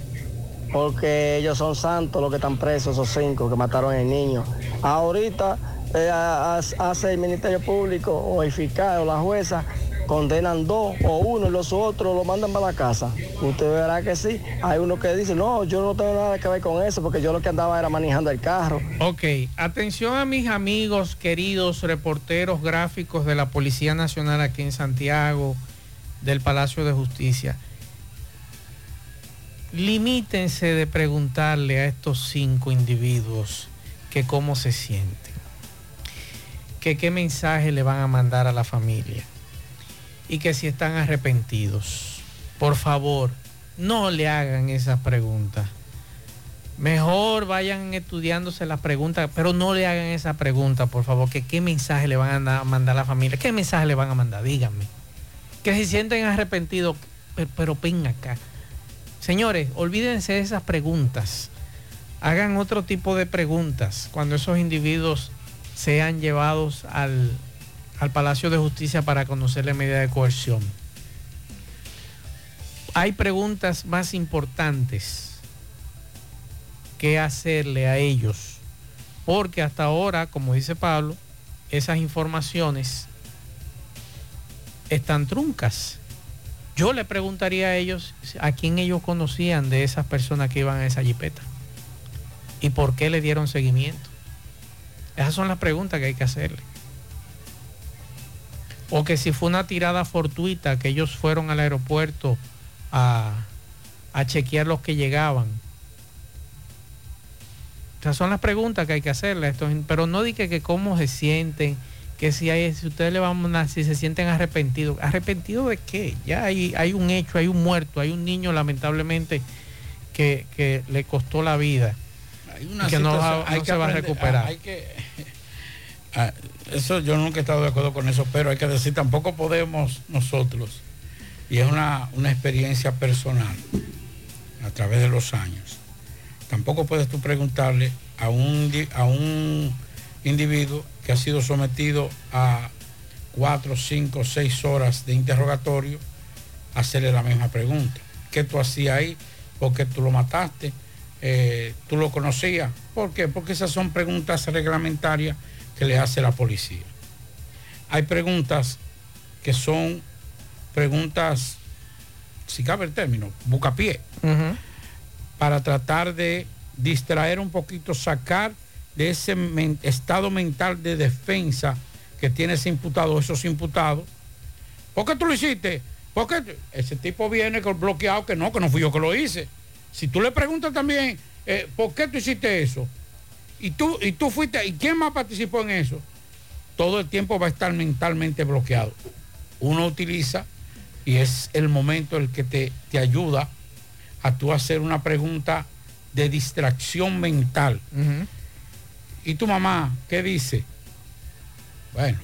porque ellos son santos los que están presos, esos cinco que mataron al niño. Ahorita eh, ha- ha- hace el Ministerio Público o el fiscal o la jueza, condenan dos o uno y los otros lo mandan para la casa. Usted verá que sí. Hay uno que dice, no, yo no tengo nada que ver con eso, porque yo lo que andaba era manejando el carro. Ok, atención a mis amigos queridos reporteros gráficos de la Policía Nacional aquí en Santiago, del Palacio de Justicia. Limítense de preguntarle a estos cinco individuos que cómo se sienten, que qué mensaje le van a mandar a la familia y que si están arrepentidos. Por favor, no le hagan esas preguntas. Mejor vayan estudiándose las preguntas, pero no le hagan esa pregunta, por favor, que qué mensaje le van a mandar a la familia, qué mensaje le van a mandar, díganme. Que se sienten arrepentidos, pero, pero ven acá. Señores, olvídense de esas preguntas. Hagan otro tipo de preguntas cuando esos individuos sean llevados al, al Palacio de Justicia para conocer la medida de coerción. Hay preguntas más importantes que hacerle a ellos. Porque hasta ahora, como dice Pablo, esas informaciones están truncas. Yo le preguntaría a ellos a quién ellos conocían de esas personas que iban a esa jipeta. ¿Y por qué le dieron seguimiento? Esas son las preguntas que hay que hacerle. O que si fue una tirada fortuita, que ellos fueron al aeropuerto a, a chequear los que llegaban. Esas son las preguntas que hay que hacerle. Esto, pero no diga que cómo se sienten, que si, hay, si ustedes le van a, si se sienten arrepentidos. ¿Arrepentidos de qué? Ya hay, hay un hecho, hay un muerto, hay un niño lamentablemente que, que le costó la vida. Hay una que no, hay no que se va a recuperar. hay que- Ah, eso yo nunca he estado de acuerdo con eso, pero hay que decir, tampoco podemos nosotros, y es una, una experiencia personal a través de los años, tampoco puedes tú preguntarle a un, a un individuo que ha sido sometido a cuatro, cinco, seis horas de interrogatorio, hacerle la misma pregunta. ¿Qué tú hacías ahí? ¿Por qué tú lo mataste? Eh, ¿Tú lo conocías? ¿Por qué? Porque esas son preguntas reglamentarias que le hace la policía. Hay preguntas que son preguntas, si cabe el término, bucapié, para tratar de distraer un poquito, sacar de ese men- estado mental de defensa que tiene ese imputado, esos imputados. ¿Por qué tú lo hiciste? ¿Por qué? tú-?" Ese tipo viene con bloqueado que no, que no fui yo que lo hice. Si tú le preguntas también, eh, ¿por qué tú hiciste eso? Y tú, y tú fuiste, ¿y quién más participó en eso? Todo el tiempo va a estar mentalmente bloqueado. Uno utiliza, y es el momento el que te, te ayuda a tú hacer una pregunta de distracción mental. ¿Y tu mamá qué dice? Bueno,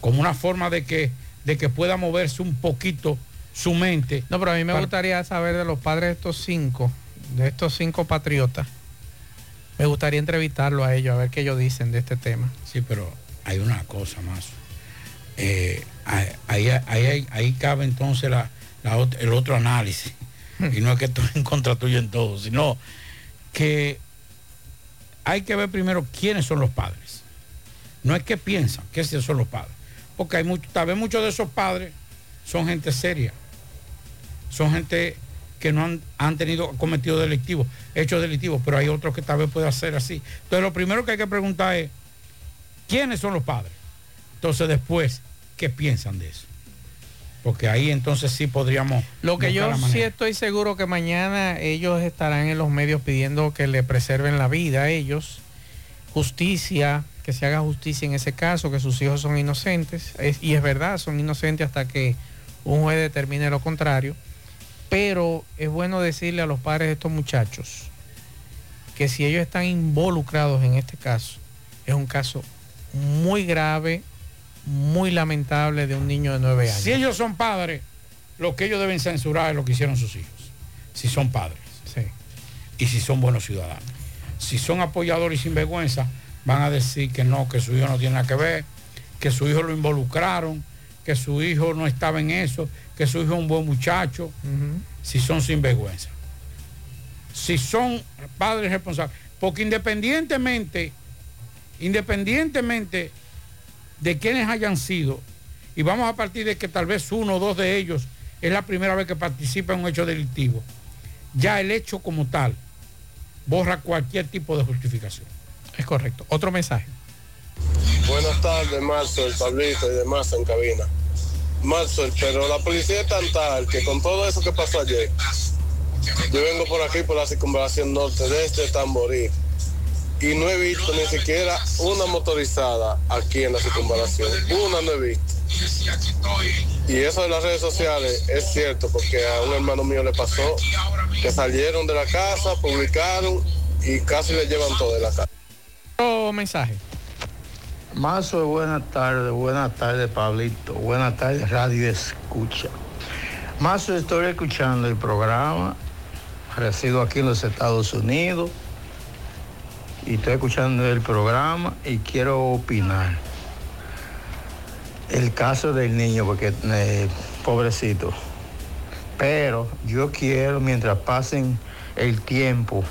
como una forma de que, de que pueda moverse un poquito su mente. No, pero a mí me Para- gustaría saber de los padres de estos cinco, de estos cinco patriotas. Me gustaría entrevistarlo a ellos, a ver qué ellos dicen de este tema. Sí, pero hay una cosa más. Eh, ahí, ahí, ahí- cabe entonces la, el otro análisis. Y no es que estoy en contra tuyo en todo, sino que hay que ver primero quiénes son los padres. No es que piensan que esos son los padres. Porque hay mucho, tal vez muchos de esos padres son gente seria. Son gente que no han, han tenido cometido delictivos, hechos delictivos, pero hay otros que tal vez pueda ser así. Entonces lo primero que hay que preguntar es, ¿quiénes son los padres? Entonces después, ¿qué piensan de eso? Porque ahí entonces sí podríamos... Lo que yo sí estoy seguro que mañana ellos estarán en los medios pidiendo que le preserven la vida a ellos, justicia, que se haga justicia en ese caso, que sus hijos son inocentes, Es- y es verdad, son inocentes hasta que un juez determine lo contrario, pero es bueno decirle a los padres de estos muchachos que si ellos están involucrados en este caso, es un caso muy grave, muy lamentable de un niño de nueve años. Si ellos son padres, lo que ellos deben censurar es lo que hicieron sus hijos. Si son padres. Y si son buenos ciudadanos. Si son apoyadores y sinvergüenza, van a decir que no, que su hijo no tiene nada que ver, que su hijo lo involucraron, que su hijo no estaba en eso, que su hijo es un buen muchacho. Si son sinvergüenza. Si son padres responsables. Porque independientemente, independientemente de quienes hayan sido, y vamos a partir de que tal vez uno o dos de ellos es la primera vez que participa en un hecho delictivo, ya el hecho como tal borra cualquier tipo de justificación. Es correcto. Otro mensaje. Buenas tardes, Marcel, Pablito y demás en cabina. Marcel, pero la policía es tan tal que con todo eso que pasó ayer, yo vengo por aquí por la circunvalación norte de este Tamborí y no he visto ni siquiera una motorizada aquí en la circunvalación. Una no he visto. Y eso de las redes sociales es cierto, porque a un hermano mío le pasó que salieron de la casa, publicaron y casi le llevan todo de la casa. Otro mensaje. Mazo, buenas tardes, buenas tardes, Pablito. Buenas tardes, Radio Escucha. Mazo, estoy escuchando el programa. Resido aquí en los Estados Unidos. Y estoy escuchando el programa y quiero opinar. El caso del niño, porque eh, pobrecito. Pero yo quiero, mientras pasen el tiempo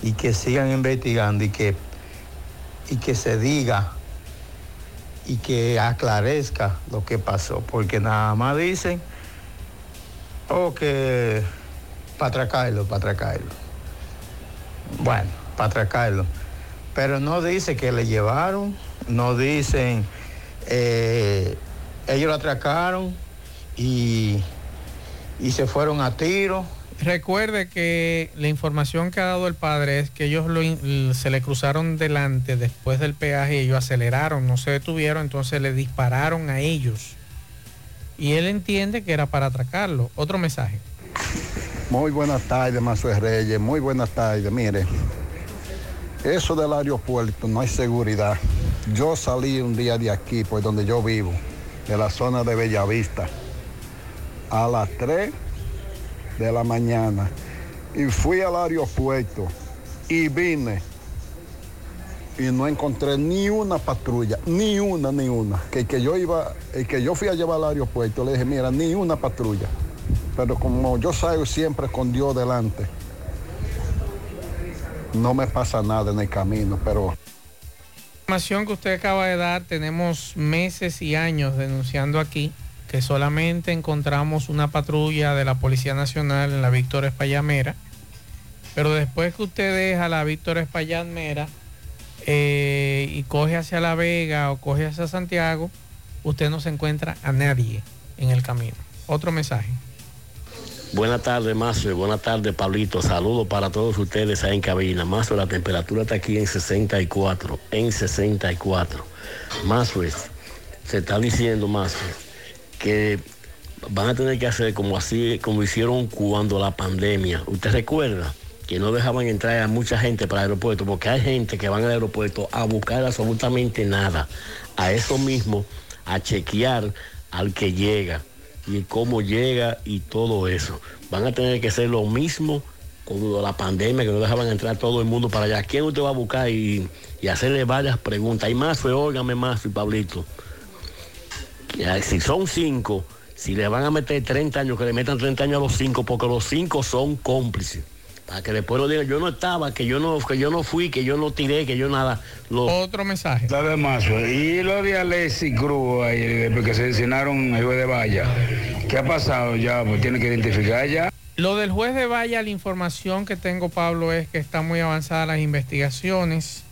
y que sigan investigando y que, y que se diga y que aclarezca lo que pasó, porque nada más dicen, o que para atracarlo, para atracarlo. bueno, para atracarlo. Pero no dice que le llevaron, no dicen, eh, ellos lo atracaron y, y se fueron a tiro. Recuerde que la información que ha dado el padre es que ellos lo se le cruzaron delante después del peaje y ellos aceleraron, no se detuvieron, entonces le dispararon a ellos. Y él entiende que era para atracarlo. Otro mensaje. Muy buenas tardes, Mazuel Reyes. Muy buenas tardes. Mire, eso del aeropuerto no hay seguridad. Yo salí un día de aquí, pues donde yo vivo, de la zona de Bellavista, a las 3 de la mañana. Y fui al aeropuerto y vine y no encontré ni una patrulla, ni una, ni una. Que, que yo iba, que yo fui a llevar al aeropuerto, le dije, mira, ni una patrulla. Pero como yo salgo siempre con Dios delante, no me pasa nada en el camino, pero información que usted acaba de dar, tenemos meses y años denunciando aquí que solamente encontramos una patrulla de la Policía Nacional en la Víctor Espallamera, pero después que usted deja la Víctor Espallamera eh, y coge hacia La Vega o coge hacia Santiago, usted no se encuentra a nadie en el camino. Otro mensaje. Buenas tardes, Mazo. Buenas tardes, Pablito. Saludos para todos ustedes ahí en cabina. Mazo, la temperatura está aquí en 64. En 64. Mazo, se está diciendo, Mazo, que van a tener que hacer como así, como hicieron cuando la pandemia. ¿Usted recuerda? Que no dejaban entrar a mucha gente para el aeropuerto, porque hay gente que van al aeropuerto a buscar absolutamente nada. A eso mismo, a chequear al que llega y cómo llega y todo eso. Van a tener que hacer lo mismo con la pandemia, que no dejaban entrar todo el mundo para allá. ¿Quién usted va a buscar y, y hacerle varias preguntas? Y más óigame más, y Pablito. Que, Si son cinco, si le van a meter 30 años, que le metan 30 años a los cinco, porque los cinco son cómplices. Para que después lo digan, yo no estaba, que yo no, que yo no fui, que yo no tiré, que yo nada. Lo... Otro mensaje. Dale más, y lo de Alexis Cruz, ahí, porque se designaron el juez de valla. ¿Qué ha pasado ya? Pues tiene que identificar ya. Lo del juez de Valla, la información que tengo, Pablo, es que están muy avanzadas las investigaciones.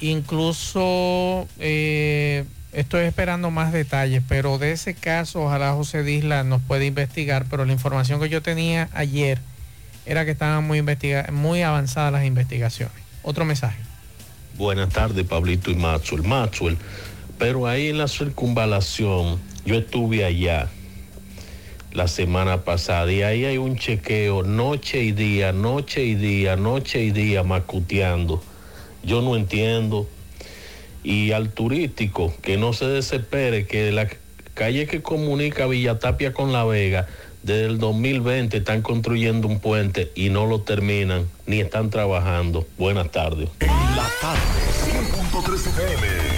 Incluso eh, estoy esperando más detalles, pero de ese caso, ojalá José Disla nos pueda investigar, pero la información que yo tenía ayer era que estaban muy, investiga muy avanzadas las investigaciones. Otro mensaje. Buenas tardes, Pablito y Maxwell. Maxwell, pero ahí en la circunvalación, yo estuve allá la semana pasada y ahí hay un chequeo noche y día, noche y día, noche y día macuteando. Yo no entiendo. Y al turístico, que no se desespere, que la calle que comunica Villatapia con La Vega, desde el 2020 están construyendo un puente y no lo terminan, ni están trabajando. Buenas tardes. La tarde, 100.3 FM.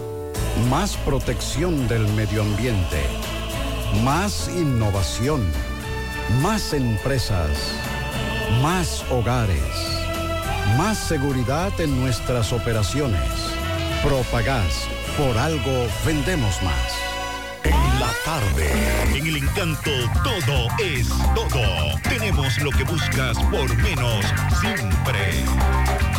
Más protección del medio ambiente. Más innovación. Más empresas. Más hogares. Más seguridad en nuestras operaciones. Propagás. Por algo vendemos más. En la tarde, en el encanto todo es todo. Tenemos lo que buscas por menos siempre.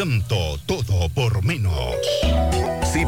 Encanto. Todo por menos.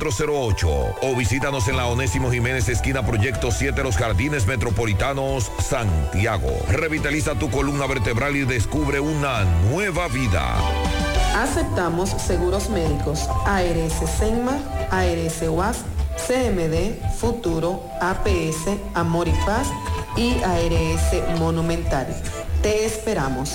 809-582-5408 o visítanos en la Onésimo Jiménez esquina Proyecto 7 Los Jardines Metropolitanos, Santiago. Revitaliza tu columna vertebral y descubre una nueva vida. Aceptamos seguros médicos ARS Senma, ARS UAS, CMD, Futuro, APS, Amor y Paz y ARS Monumental. Te esperamos.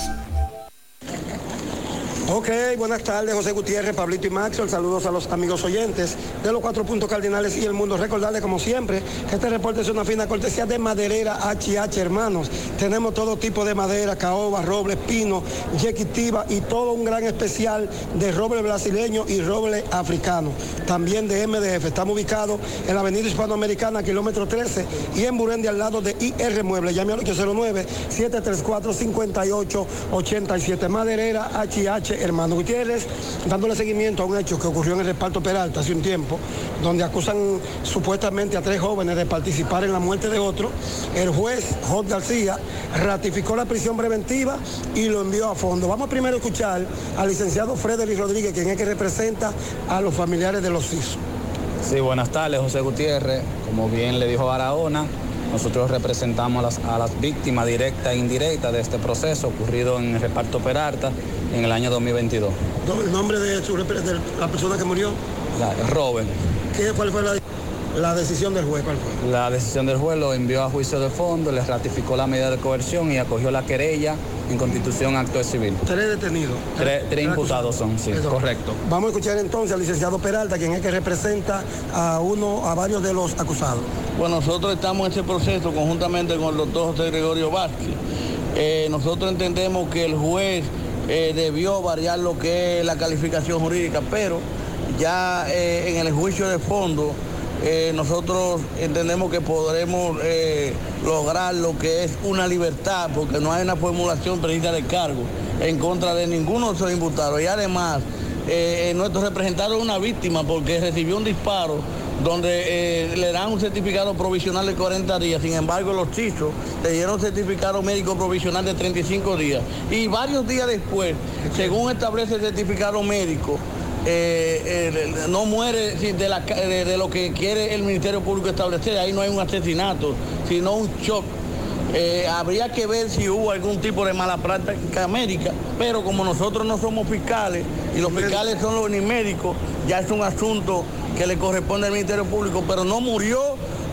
Ok, buenas tardes, José Gutiérrez, Pablito y Maxwell. Saludos a los amigos oyentes de los cuatro puntos cardinales y el mundo. Recordarles, como siempre, que este reporte es una fina cortesía de maderera HH, hermanos. Tenemos todo tipo de madera, caoba, roble, pino, yequitiva y todo un gran especial de roble brasileño y roble africano. También de MDF. Estamos ubicados en la avenida hispanoamericana, kilómetro 13, y en Burendi, al lado de IR Mueble. Llame al 809-734-5887. Maderera HH hermano Gutiérrez, dándole seguimiento a un hecho que ocurrió en el reparto Peralta hace un tiempo, donde acusan supuestamente a tres jóvenes de participar en la muerte de otro. El juez J. García ratificó la prisión preventiva y lo envió a fondo. Vamos primero a escuchar al licenciado Frederick Rodríguez, quien es que representa a los familiares de los CISO. Sí, buenas tardes, José Gutiérrez. Como bien le dijo Barahona, nosotros representamos a las, a las víctimas directas e indirectas de este proceso ocurrido en el reparto Peralta en el año 2022. ¿El nombre de, su, de la persona que murió? La, Robert. ¿Qué, ¿Cuál fue la, la, decisión del juez? ¿Cuál fue? La decisión del juez lo envió a juicio de fondo, le ratificó la medida de coerción y acogió la querella en constitución acto de civil. Tres detenidos. Tres, tres imputados son, sí, Eso. correcto. Vamos a escuchar entonces al licenciado Peralta, quien es que representa a uno, a varios de los acusados. Bueno, nosotros estamos en este proceso conjuntamente con el doctor José Gregorio Vázquez. Eh, nosotros entendemos que el juez eh, debió variar lo que es la calificación jurídica, pero ya eh, en el juicio de fondo eh, nosotros entendemos que podremos lograr lo que es una libertad, porque no hay una formulación precisa de cargo en contra de ninguno de esos imputados. Y además, nuestro representado es una víctima porque recibió un disparo donde eh, le dan un certificado provisional de 40 días, sin embargo los chizos le dieron certificado médico provisional de 35 días. Y varios días después, según establece el certificado médico, eh, eh, no muere de, la, de, de, lo que quiere el Ministerio Público establecer. Ahí no hay un asesinato, sino un shock. Eh, habría que ver si hubo algún tipo de mala práctica médica, pero como nosotros no somos fiscales y los fiscales son los ni médicos, ya es un asunto que le corresponde al Ministerio Público, pero no murió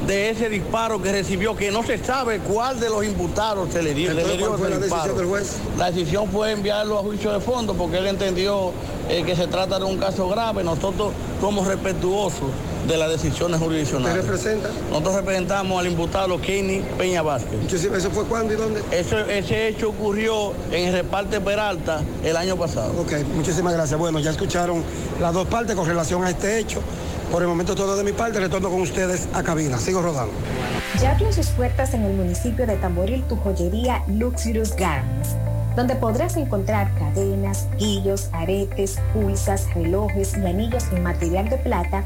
de ese disparo que recibió, que no se sabe cuál de los imputados se le dio. Entonces, le dio ¿cuál fue la disparo. decisión del juez? La decisión fue enviarlo a juicio de fondo porque él entendió eh, que se trata de un caso grave. Nosotros somos respetuosos de las decisiones jurisdiccionales. ¿Usted representa? Nosotros representamos al imputado Kenny Peña Vázquez. ¿Eso fue cuándo y dónde? Ese, ese hecho ocurrió en el reparte Peralta el año pasado. Ok, muchísimas gracias. Bueno, ya escucharon las dos partes con relación a este hecho. Por el momento todo de mi parte, retorno con ustedes a cabina. Sigo rodando. Ya abrió sus puertas en el municipio de Tamboril tu joyería Luxurious Garments, donde podrás encontrar cadenas, guillos, aretes, pulsas, relojes y anillos en material de plata,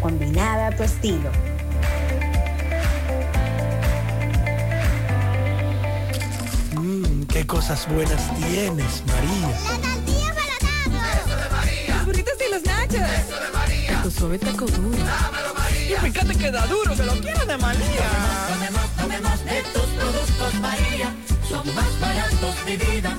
combinada a tu estilo. Mmm, qué cosas buenas tienes, María. La tortilla para Eso de María. Los burritos y los nachos. Eso de María. Tu suave taco duro. Dámelo, María. Y fíjate que da duro, que lo quiero de María. Tomemos, tomemos de tus productos, María. Son más baratos de vida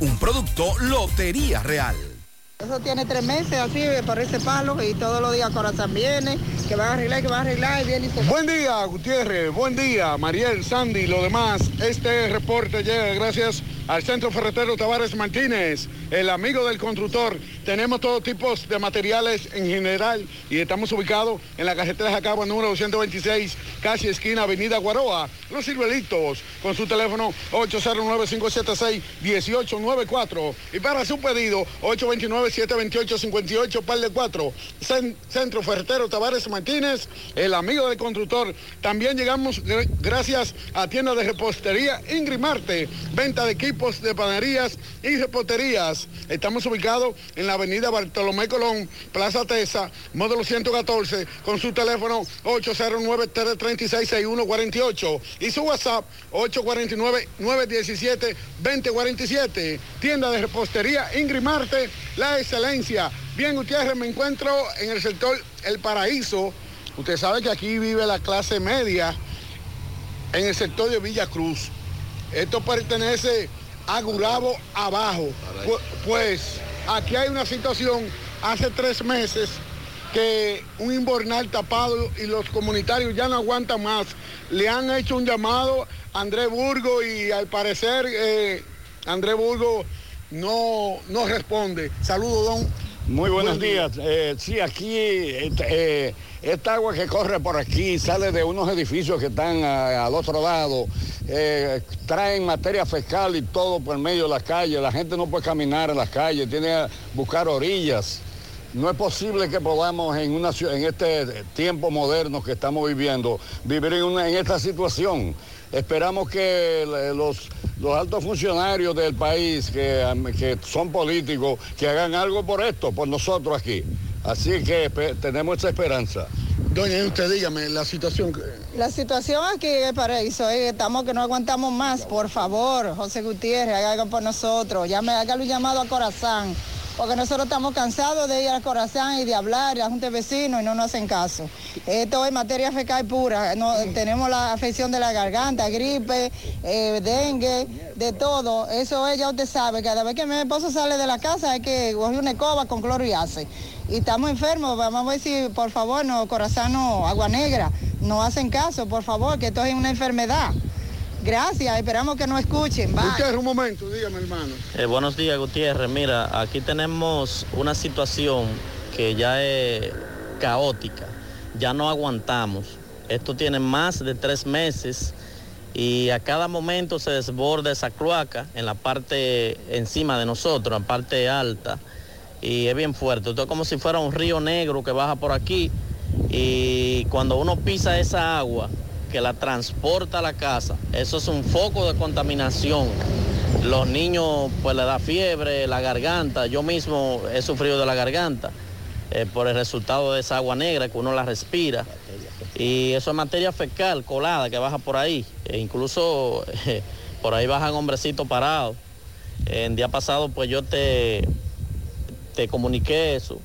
Un producto Lotería Real. Eso tiene tres meses así por ese palo y todos los días Corazón viene, que va a arreglar, que va a arreglar y viene y se Buen día, Gutiérrez. Buen día, Mariel, Sandy y lo demás. Este reporte llega gracias al Centro Ferretero Tavares Martínez, el amigo del constructor. Tenemos todo tipo de materiales en general y estamos ubicados en la carretera de Jacaba número 226, casi esquina Avenida Guaroa. Los Ciruelitos, con su teléfono 809-576-1894. Y para su pedido, 829-728-58, par de 4. Centro Ferretero Tavares Martínez, el amigo del constructor. También llegamos gr- gracias a tienda de repostería Ingrimarte, venta de de panaderías y reposterías. Estamos ubicados en la avenida Bartolomé Colón, Plaza Tesa, módulo 114, con su teléfono 809-336-6148 y su WhatsApp 849-917-2047. Tienda de repostería Ingrimarte, la excelencia. Bien, Gutiérrez, me encuentro en el sector El Paraíso. Usted sabe que aquí vive la clase media en el sector de Villa Cruz. Esto pertenece a Gurabo abajo. Pu- Pues aquí hay una situación hace tres meses que un inbornal tapado y los comunitarios ya no aguantan más. Le han hecho un llamado a André Burgo y al parecer eh, André Burgo no, no responde. Saludos, don. Muy buenos Buen día. días. Eh, sí, aquí eh, eh, esta agua que corre por aquí sale de unos edificios que están al otro lado. Eh, traen materia fecal y todo por medio de las calles. La gente no puede caminar en las calles, tiene que buscar orillas. No es posible que podamos en, una, en este tiempo moderno que estamos viviendo vivir en, una- en esta situación. Esperamos que le- los, los altos funcionarios del país, que, que son políticos, que hagan algo por esto, por nosotros aquí. Así que tenemos esa esperanza. Doña, usted dígame la situación. La situación aquí es paraíso, eh, estamos que no aguantamos más, por favor, José Gutiérrez, haga algo por nosotros, llame, hágale un llamado a Corazán, porque nosotros estamos cansados de ir a Corazán y de hablar, a la Junta de Vecinos y no nos hacen caso. Esto es materia fecal pura, no, tenemos la afección de la garganta, gripe, eh, dengue, de todo, eso es, ya usted sabe, cada vez que mi esposo sale de la casa hay que coger una escoba con cloro y hace. Y estamos enfermos, vamos a ver si por favor no, Corazán no, Agua Negra, no hacen caso, por favor, que esto es una enfermedad. Gracias, esperamos que nos escuchen. Bye. Gutiérrez, un momento, dígame, hermano. Eh, buenos días, Gutiérrez. Mira, aquí tenemos una situación que ya es caótica. Ya no aguantamos. Esto tiene más de tres meses y a cada momento se desborda esa cloaca en la parte encima de nosotros, en la parte alta. Y es bien fuerte. Esto es como si fuera un río negro que baja por aquí. Y cuando uno pisa esa agua, que la transporta a la casa, eso es un foco de contaminación. Los niños pues le da fiebre, la garganta, yo mismo he sufrido de la garganta eh, por el resultado de esa agua negra que uno la respira. Y eso es materia fecal colada que baja por ahí. E incluso eh, por ahí bajan hombrecitos parados. El día pasado pues yo te, te comuniqué eso.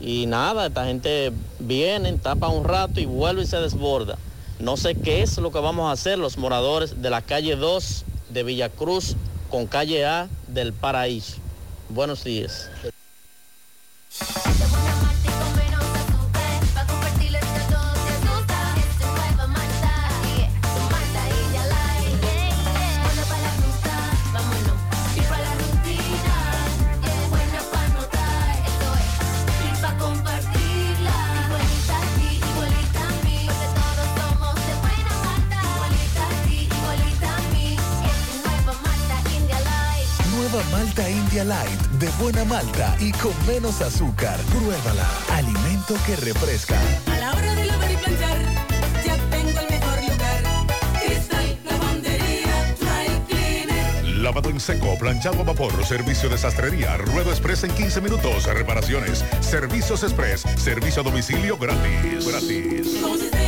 Y nada, esta gente viene, tapa un rato y vuelve y se desborda. No sé qué es lo que vamos a hacer los moradores de la calle 2 de Villacruz con calle A del Paraíso. Buenos días. Light de buena malta y con menos azúcar. Pruébala. Alimento que refresca. A la hora de lavar y planchar, ya tengo el mejor lugar. Cristal Lavandería Dry Cleaner. Lavado en seco, planchado a vapor, servicio de sastrería, ruedo express en 15 minutos, reparaciones, servicios express, servicio a domicilio gratis. Gratis.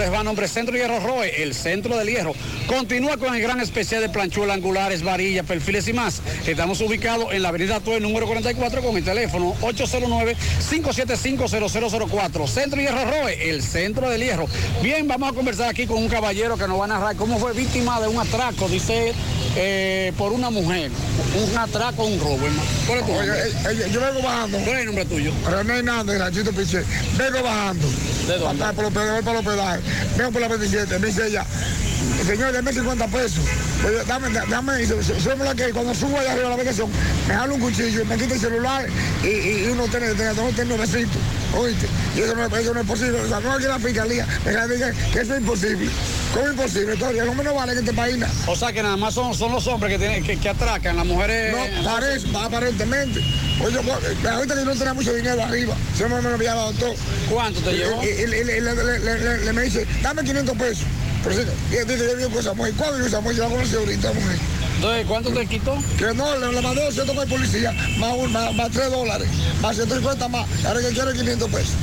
Les va a nombre Centro Hierro Roe, el centro del hierro. Continúa con el gran especial de planchuelas angulares, varillas, perfiles y más. Estamos ubicados en la avenida Tue, número 44, con el teléfono 809-575-0004. Centro Hierro Roe, el centro del hierro. Bien, vamos a conversar aquí con un caballero que nos va a narrar cómo fue víctima de un atraco, dice, eh, por una mujer. Un atraco, un robo, hermano. ¿Cuál es tu Oye, eh, eh, yo vengo bajando. ¿Cuál es el nombre tuyo? René Hernández, Ranchito Piché. Vengo bajando. ¿De dónde? Para, para, los pedales, para los pedales. Vengo por la 27. Me dice ella, señor, dame 50 pesos. Oye, dame, dame, dice, súbeme que cuando subo allá arriba a la habitación, me jalo un cuchillo, me quita el celular y, y, y uno tiene, tiene, tiene, tiene nuevecito. Oíste, y eso no, es- eso no es posible. O sea, no aquí la fiscalía, me dice que eso es imposible. ¿Cómo imposible? Todavía no me no vale en este país. O sea que nada más son, son los hombres que, tienen, que, que atracan, las mujeres... No, parece, aparentemente. Oye, pues, ahorita que no tenía mucho dinero arriba, se me, me lo había dado todo. ¿Cuánto te llevó? Y, y- y- le, le- le- le- le- le- me dice, dame 500 pesos. Pero sí, y dice, yo vivo con Samuel. ¿Cuándo vivo Samuel? Yo la conocí ahorita, mujer. Entonces, ¿cuánto te quitó? Que no, le, le mandó 200 con el policía, más, un, más, más 3 dólares, más 150 más. Ahora que quiere 500 pesos.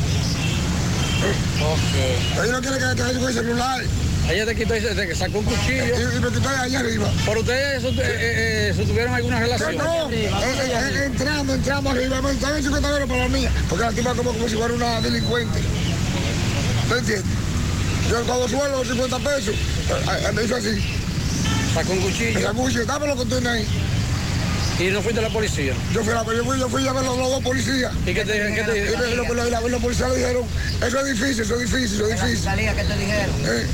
Ok. Ella no quiere que te con el celular. Ella te quitó y te sacó un cuchillo. Y, y me quitó allá arriba. ¿Por ustedes eh, eh, eh, tuvieron alguna relación? No, eh, eh, entramos, entramos arriba, me estaban 50 dólares para mí, porque la tipa como, como si fuera una delincuente. ¿Me entiendes? Yo cuando suelo los 50 pesos, me hizo así. Sacó un cuchillo. Sacó un cuchillo, dame lo que tiene ahí. ¿Y no fuiste a la policía? Yo fui a, la- yo fui, yo fui a ver los, los dos policías. ¿Y qué te dijeron? ¿Qué te Y dijeron? los, los- los- los policías le dijeron, eso es difícil, eso es difícil, eso es difícil. fiscalía qué te dijeron? Eh,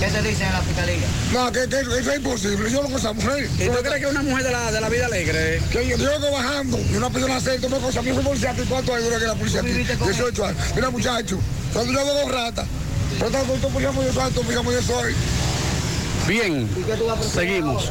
¿Qué te dicen en la fiscalía? No, que, que eso es imposible, yo lo con esa mujer. ¿Y tú crees que una mujer de la, de la vida alegre? Que yo, yo vengo bajando y una persona se toma cosas. A mí fue policía aquí, ¿cuánto hay dura que la policía aquí? 18 años. Mira, muchacho, cuando yo hago dos ratas, pero tanto tú policía muy cuánto, policía muy soy. Bien, seguimos.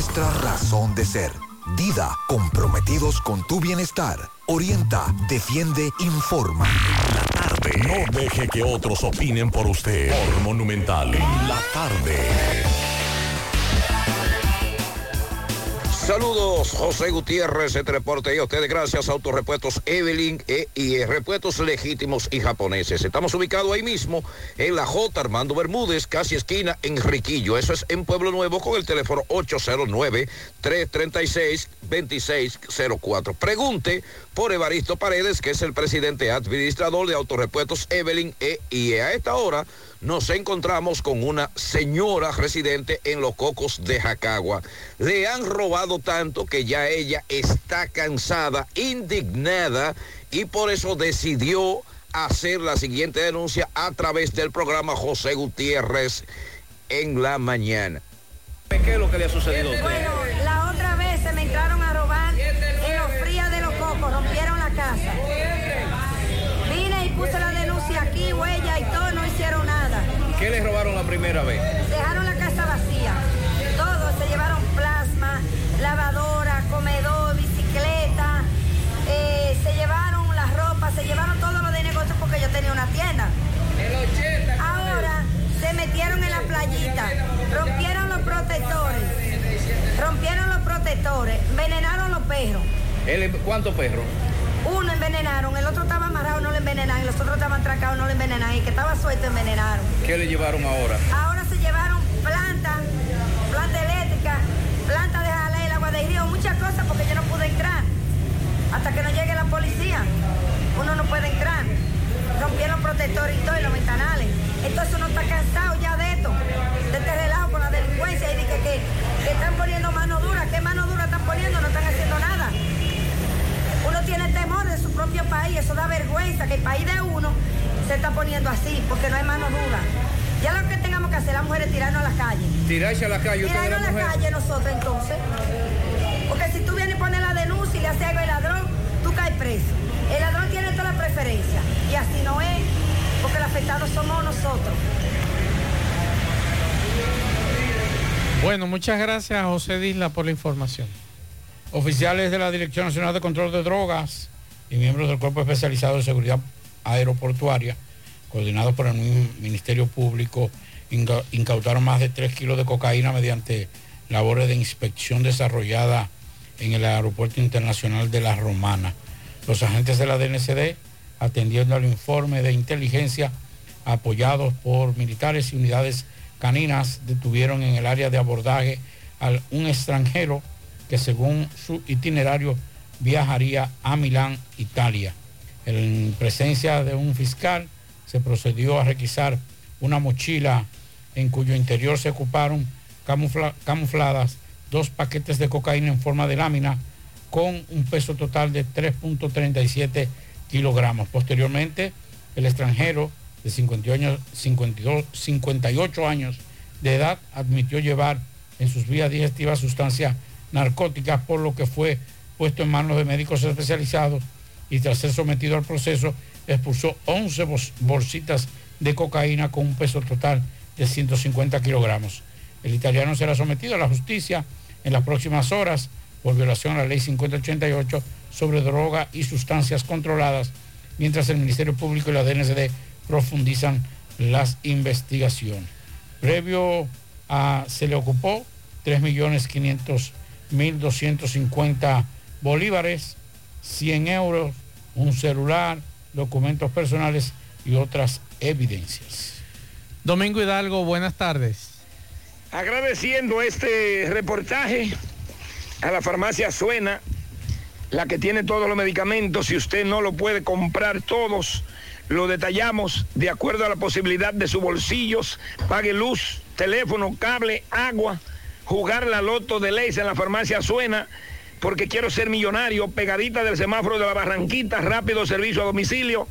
nuestra razón de ser. Dida, comprometidos con tu bienestar. Orienta, defiende, informa. No deje que otros opinen por usted. Por Monumental. En la tarde. Saludos, José Gutiérrez, este reporte y a ustedes gracias Autorepuestos Evelyn e, y eh, Repuestos Legítimos y Japoneses. Estamos ubicados ahí mismo en la J. Armando Bermúdez, casi esquina Enriquillo. Eso es en Pueblo Nuevo con el teléfono 809-336-2604. Pregunte por Evaristo Paredes, que es el presidente administrador de Autorepuestos Evelyn e, y a esta hora nos encontramos con una señora residente en Los Cocos de Jacagua. Le han robado tanto que ya ella está cansada, indignada y por eso decidió hacer la siguiente denuncia a través del programa José Gutiérrez en la mañana. ¿Qué es lo que le ha sucedido? Bueno, la otra vez se me entraron a robar en los frías de los cocos, rompieron la casa. ¿Qué le robaron la primera vez? Dejaron la casa vacía. Todo, se llevaron plasma, lavadora, comedor, bicicleta, eh, se llevaron las ropas, se llevaron todo lo de negocio porque yo tenía una tienda. Ahora se metieron en la playita, rompieron los protectores, rompieron los protectores, envenenaron los perros. ¿Cuántos perros? Uno envenenaron, el otro estaba amarrado, no lo envenenaron, los otros estaban trancados, no lo envenenaron, y el que estaba suelto envenenaron. ¿Qué le llevaron ahora? Ahora se llevaron planta, planta eléctrica, planta de jalea, el agua de río, muchas cosas porque yo no pude entrar. Hasta que no llegue la policía, uno no puede entrar. Rompieron protectores y todo, y los ventanales. Entonces uno está cansado ya de esto, de este relajo con la delincuencia y de que, que, que están poniendo mano dura. ¿Qué mano dura están poniendo? No están haciendo nada. Tiene temor de su propio país, eso da vergüenza que el país de uno se está poniendo así, porque no hay mano dura. Ya lo que tengamos que hacer las mujeres es tirarnos a la calle. Tirarse a la calle, Tirarnos a la mujer. calle nosotros entonces. Porque si tú vienes y pones la denuncia y le haces algo al ladrón, tú caes preso. El ladrón tiene toda la preferencia. Y así no es, porque los afectados somos nosotros. Bueno, muchas gracias a José Disla por la información. Oficiales de la Dirección Nacional de Control de Drogas y miembros del Cuerpo Especializado de Seguridad Aeroportuaria, coordinados por el mi- Ministerio Público, inca- incautaron más de 3 kilos de cocaína mediante labores de inspección desarrollada en el Aeropuerto Internacional de La Romana. Los agentes de la DNCD, atendiendo al informe de inteligencia, apoyados por militares y unidades caninas, detuvieron en el área de abordaje a un extranjero que según su itinerario viajaría a Milán, Italia. En presencia de un fiscal se procedió a requisar una mochila en cuyo interior se ocuparon camufla- camufladas dos paquetes de cocaína en forma de lámina con un peso total de 3.37 kilogramos. Posteriormente, el extranjero de 50 años, 52, 58 años de edad admitió llevar en sus vías digestivas sustancias narcóticas, por lo que fue puesto en manos de médicos especializados y tras ser sometido al proceso expulsó 11 bos- bolsitas de cocaína con un peso total de 150 kilogramos. El italiano será sometido a la justicia en las próximas horas por violación a la ley 5088 sobre droga y sustancias controladas, mientras el Ministerio Público y la DNCD profundizan las investigaciones. Previo a, se le ocupó 3.500.250 bolívares, 100 euros, un celular, documentos personales y otras evidencias. Domingo Hidalgo, buenas tardes. Agradeciendo este reportaje a la farmacia Suena, la que tiene todos los medicamentos. Si usted no lo puede comprar todos, lo detallamos de acuerdo a la posibilidad de sus bolsillos. Pague luz, teléfono, cable, agua. Jugar la loto de leyes en la farmacia Suena. Porque quiero ser millonario, pegadita del semáforo de la Barranquita, rápido servicio a domicilio.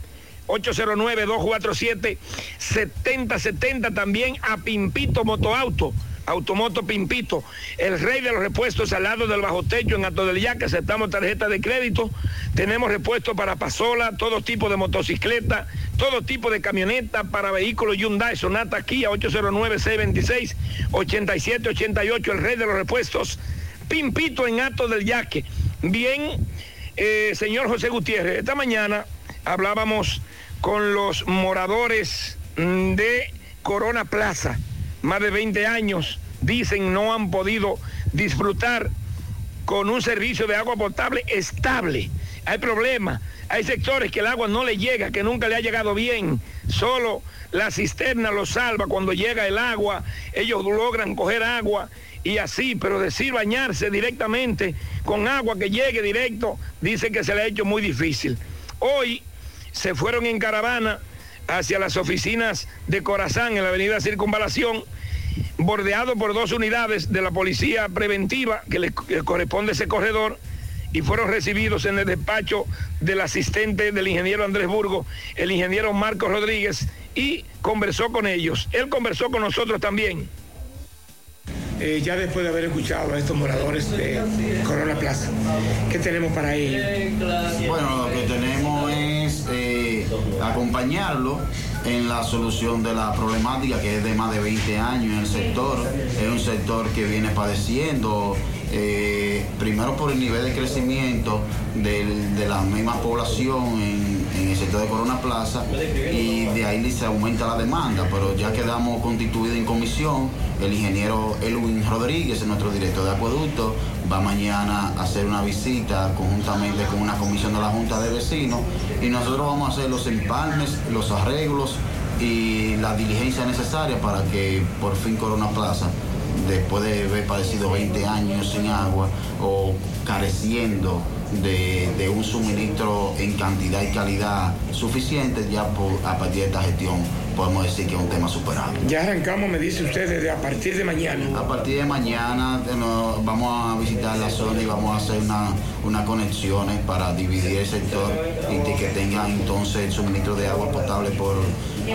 809-247-7070 también a Pimpito Motoauto. Automoto Pimpito, el rey de los repuestos al lado del bajo techo en Alto del Yaque, aceptamos tarjeta de crédito, tenemos repuestos para pasola, todo tipo de motocicleta, todo tipo de camioneta para vehículos Hyundai, Sonata Kia 809-626-8788, el rey de los repuestos, Pimpito en Alto del Yaque. Bien, eh, señor José Gutiérrez, esta mañana hablábamos con los moradores mm, de Corona Plaza, más de 20 años, dicen no han podido disfrutar con un servicio de agua potable estable. Hay problemas, hay sectores que el agua no le llega, que nunca le ha llegado bien. Solo la cisterna los salva cuando llega el agua, ellos logran coger agua y así, pero decir bañarse directamente con agua que llegue directo, dice que se le ha hecho muy difícil. Hoy se fueron en caravana hacia las oficinas de Corazán en la avenida Circunvalación, bordeado por dos unidades de la policía preventiva que le que corresponde ese corredor y fueron recibidos en el despacho del asistente del ingeniero Andrés Burgo, el ingeniero Marcos Rodríguez, y conversó con ellos. Él conversó con nosotros también. Eh, ya después de haber escuchado a estos moradores de Corona Plaza, ¿qué tenemos para ellos? Bueno, lo que tenemos es eh, acompañarlo en la solución de la problemática que es de más de 20 años en el sector. Es un sector que viene padeciendo, eh, primero por el nivel de crecimiento de la misma población en, sector de Corona Plaza y de ahí se aumenta la demanda, pero ya quedamos constituidos en comisión. El ingeniero Elwin Rodríguez, nuestro director de acueducto, va mañana a hacer una visita conjuntamente con una comisión de la Junta de Vecinos y nosotros vamos a hacer los empalmes, los arreglos y la diligencia necesaria para que por fin Corona Plaza, después de haber padecido 20 años sin agua o careciendo de, de un suministro en cantidad y calidad suficiente, ya por- a partir de esta gestión podemos decir que es un tema superado. Ya arrancamos, me dice usted, desde a partir de mañana. A partir de mañana eh, vamos a visitar la zona y vamos a hacer una, unas conexiones para dividir el sector y de que tengan entonces el suministro de agua potable por,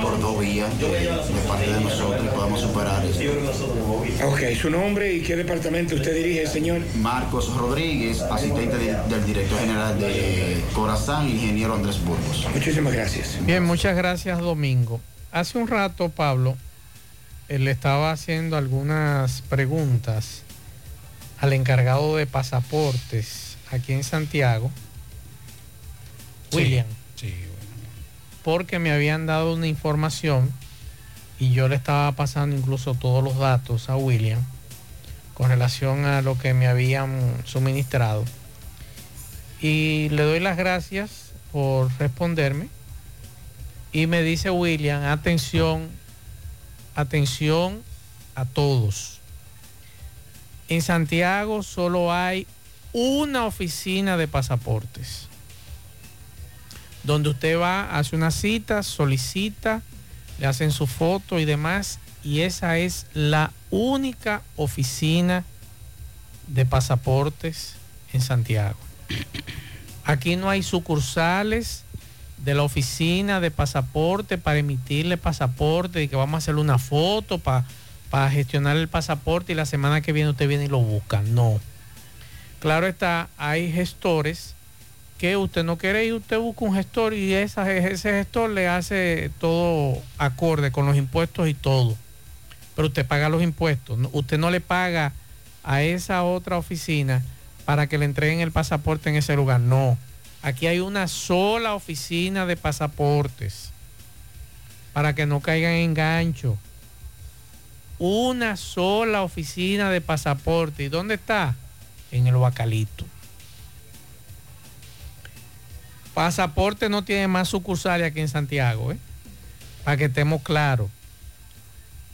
por dos vías de, de parte de nosotros y podamos superar esto. Ok, su nombre y qué departamento usted dirige, señor. Marcos Rodríguez, asistente de- del director general de Corazán, ingeniero Andrés Burgos. Muchísimas gracias. Bien, muchas gracias, Domingo. Hace un rato, Pablo, él le estaba haciendo algunas preguntas al encargado de pasaportes aquí en Santiago, Sí, William, Sí, porque me habían dado una información y yo le estaba pasando incluso todos los datos a William con relación a lo que me habían suministrado. Y le doy las gracias por responderme. Y me dice William, atención, atención a todos. En Santiago solo hay una oficina de pasaportes. Donde usted va, hace una cita, solicita, le hacen su foto y demás. Y esa es la única oficina de pasaportes en Santiago. Aquí no hay sucursales de la oficina de pasaporte para emitirle pasaporte y que vamos a hacerle una foto para, para gestionar el pasaporte y la semana que viene usted viene y lo busca. No. Claro está, hay gestores que usted no quiere ir, usted busca un gestor y esa- ese gestor le hace todo acorde con los impuestos y todo. Pero usted paga los impuestos. Usted no le paga a esa otra oficina para que le entreguen el pasaporte en ese lugar. No. Aquí hay una sola oficina de pasaportes para que no caigan en gancho. Una sola oficina de pasaporte. ¿Y dónde está? En el Bacalito. Pasaporte no tiene más sucursales aquí en Santiago, ¿eh? Para que estemos claros.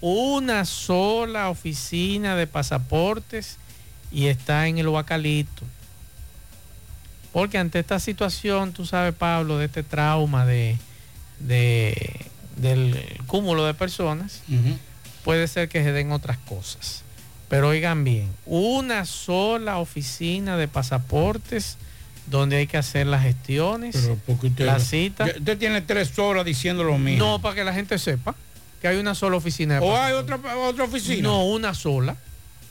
Una sola oficina de pasaportes y está en el Bacalito. Porque ante esta situación, tú sabes, Pablo, de este trauma de, de- del cúmulo de personas, puede ser que se den otras cosas. Pero oigan bien, una sola oficina de pasaportes donde hay que hacer las gestiones, la cita. Usted tiene tres horas diciendo lo mismo. No, para que la gente sepa que hay una sola oficina de ¿O hay otra, otra oficina? No, una sola.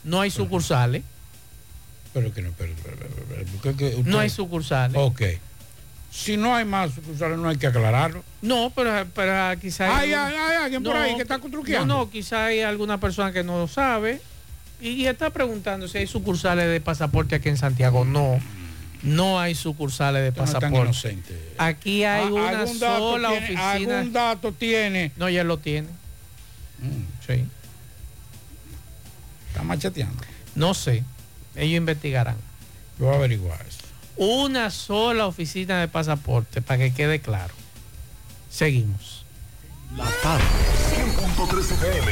No hay sucursales. Pero que no, pero, usted- No hay sucursales. Ok. Si no hay más sucursales, no hay que aclararlo. No, pero, pero quizá Hay, hay, hay alguien por ahí que está truqueando. No, no, quizá hay alguna persona que no lo sabe y está preguntando si hay sucursales de pasaporte aquí en Santiago. No, no hay sucursales de no pasaporte. Aquí hay Ah, una ¿algún dato sola tiene- oficina. ¿Algún dato tiene? No, ya lo tiene. Mm. Sí. Está macheteando. No sé. Ellos investigarán. Yo voy a averiguar eso. Una sola oficina de pasaporte, para que quede claro. Seguimos. La tarde, 100.3 FM,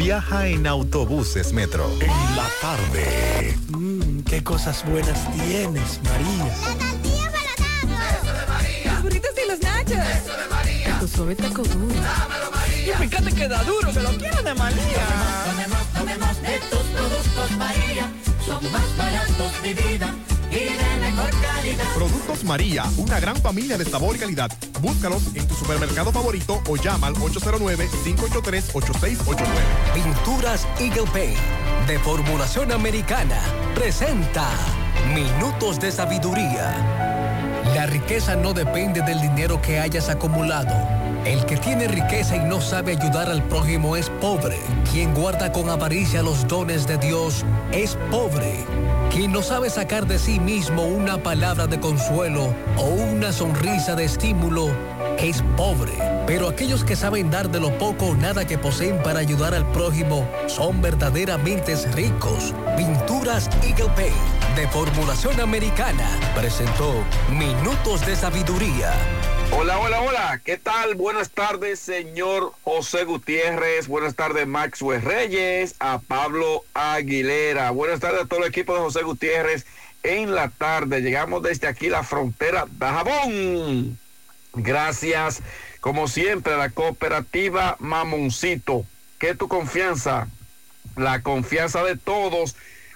Viaja en autobuses Metro. En la tarde. Mmm, qué cosas buenas tienes, María. La tortilla para Eso de María. Los burritos y los nachos. Eso de María. Tu suave taco duro. Dámelo, María. Y fíjate que da duro, que lo quiero de María. Tomemos, tomemos de tus productos, María. Son más baratos, mi vida. Y de Productos María, una gran familia de sabor y calidad. Búscalos en tu supermercado favorito o llama al 809-583-8689. Pinturas Eagle Paint de formulación americana presenta Minutos de Sabiduría. La riqueza no depende del dinero que hayas acumulado. El que tiene riqueza y no sabe ayudar al prójimo es pobre. Quien guarda con avaricia los dones de Dios es pobre. Quien no sabe sacar de sí mismo una palabra de consuelo o una sonrisa de estímulo es pobre. Pero aquellos que saben dar de lo poco o nada que poseen para ayudar al prójimo son verdaderamente ricos. Pinturas Eagle Paint de formulación americana presentó Minutos de Sabiduría. Hola, hola, hola. ¿Qué tal? Buenas tardes, señor José Gutiérrez. Buenas tardes, Maxwell Reyes. A Pablo Aguilera. Buenas tardes a todo el equipo de José Gutiérrez. En la tarde llegamos desde aquí, la frontera de Jabón. Gracias, como siempre, a la cooperativa Mamoncito. Que tu confianza, la confianza de todos.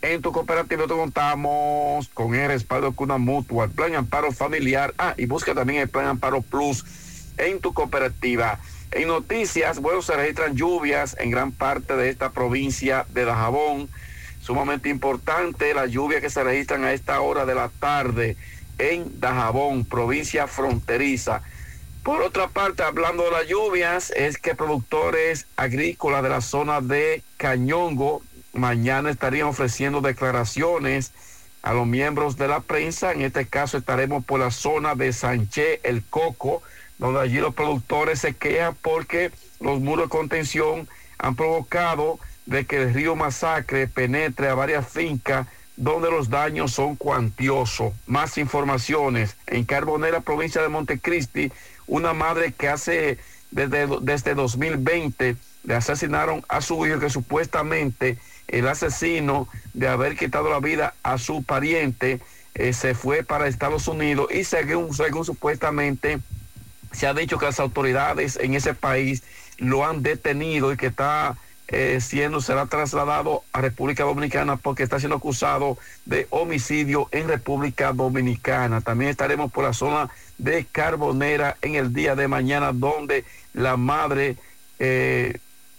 En tu cooperativa te contamos con el respaldo Cuna Mutua, el Plan Amparo Familiar. Ah, y busca también el Plan Amparo Plus en tu cooperativa. En noticias, bueno, se registran lluvias en gran parte de esta provincia de Dajabón. Sumamente importante la lluvia que se registran a esta hora de la tarde en Dajabón, provincia fronteriza. Por otra parte, hablando de las lluvias, es que productores agrícolas de la zona de Cañongo mañana estarían ofreciendo declaraciones a los miembros de la prensa. En este caso estaremos por la zona de Sánchez, El Coco, donde allí los productores se quejan porque los muros de contención han provocado de que el río Masacre penetre a varias fincas donde los daños son cuantiosos. Más informaciones. En Carbonera, provincia de Montecristi, una madre que hace desde, desde 2020 le asesinaron a su hijo que supuestamente el asesino de haber quitado la vida a su pariente eh, se fue para Estados Unidos y según, según supuestamente se ha dicho que las autoridades en ese país lo han detenido y que está eh, siendo, será trasladado a República Dominicana porque está siendo acusado de homicidio en República Dominicana. También estaremos por la zona de Carbonera en el día de mañana donde la madre eh,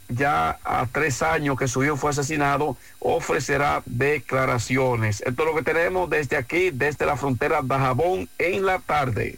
ya a tres años que su hijo fue asesinado, ofrecerá declaraciones. Esto es lo que tenemos desde aquí, desde la frontera de en la tarde.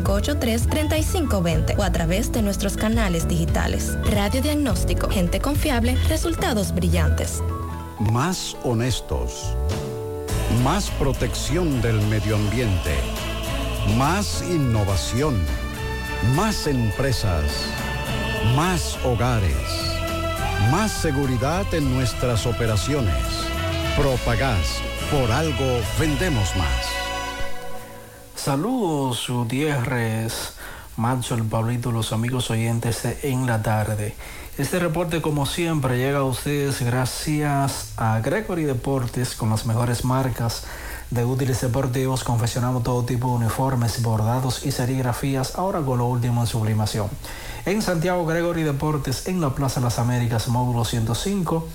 583-3520 o a través de nuestros canales digitales. Radio Diagnóstico, gente confiable, resultados brillantes. Más honestos. Más protección del medio ambiente. Más innovación. Más empresas. Más hogares. Más seguridad en nuestras operaciones. Propagás. Por algo vendemos más. Saludos, Gutiérrez. Macho, el Pablito, los amigos oyentes En la Tarde. Este reporte, como siempre, llega a ustedes gracias a Gregory Deportes con las mejores marcas de útiles deportivos. Confeccionamos todo tipo de uniformes, bordados y serigrafías, ahora con lo último en sublimación. En Santiago Gregory Deportes, en la Plaza Las Américas, módulo 105,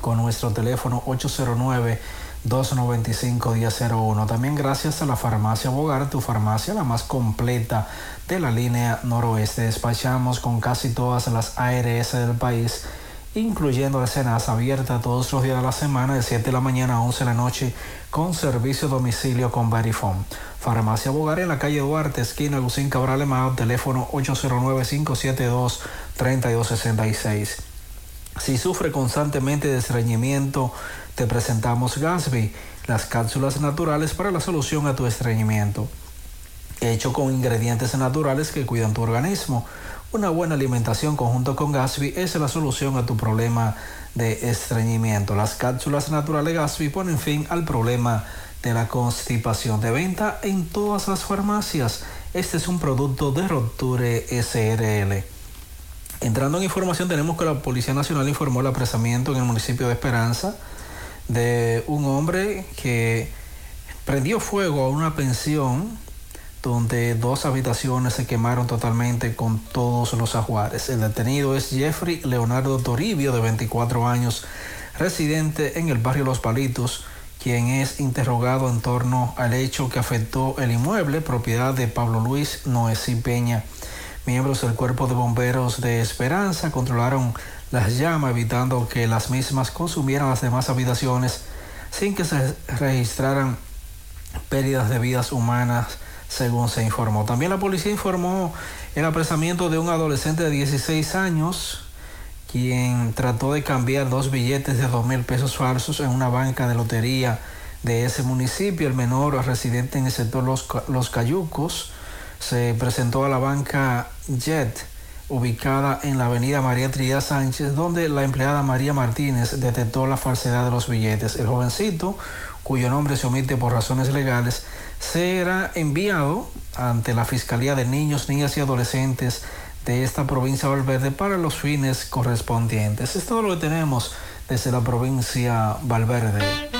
con nuestro teléfono 809 295-1001. También gracias a la farmacia Bogar, tu farmacia la más completa de la línea noroeste. Despachamos con casi todas las ARS del país, incluyendo escenas abiertas todos los días de la semana, de 7 de la mañana a 11 de la noche, con servicio a domicilio con Verifone. Farmacia Bogar en la calle Duarte, esquina Lucín Cabral Emao, teléfono 809-572-3266. Si sufre constantemente de estreñimiento, te presentamos Gasby, las cápsulas naturales para la solución a tu estreñimiento. Hecho con ingredientes naturales que cuidan tu organismo. Una buena alimentación conjunto con Gasby es la solución a tu problema de estreñimiento. Las cápsulas naturales Gasby ponen fin al problema de la constipación de venta en todas las farmacias. Este es un producto de Roture SRL. Entrando en información, tenemos que la Policía Nacional informó el apresamiento en el municipio de Esperanza de un hombre que prendió fuego a una pensión donde dos habitaciones se quemaron totalmente con todos los ajuares. El detenido es Jeffrey Leonardo Toribio, de 24 años, residente en el barrio Los Palitos, quien es interrogado en torno al hecho que afectó el inmueble, propiedad de Pablo Luis Noesí Peña. Miembros del Cuerpo de Bomberos de Esperanza controlaron las llamas, evitando que las mismas consumieran las demás habitaciones sin que se registraran pérdidas de vidas humanas, según se informó. También la policía informó el apresamiento de un adolescente de 16 años, quien trató de cambiar dos billetes de dos mil pesos falsos en una banca de lotería de ese municipio. El menor residente en el sector Los, Los Cayucos se presentó a la banca Jet, ubicada en la avenida María Trinidad Sánchez, donde la empleada María Martínez detectó la falsedad de los billetes. El jovencito, cuyo nombre se omite por razones legales, será enviado ante la Fiscalía de Niños, Niñas y Adolescentes de esta provincia de Valverde para los fines correspondientes. Es todo lo que tenemos desde la provincia Valverde.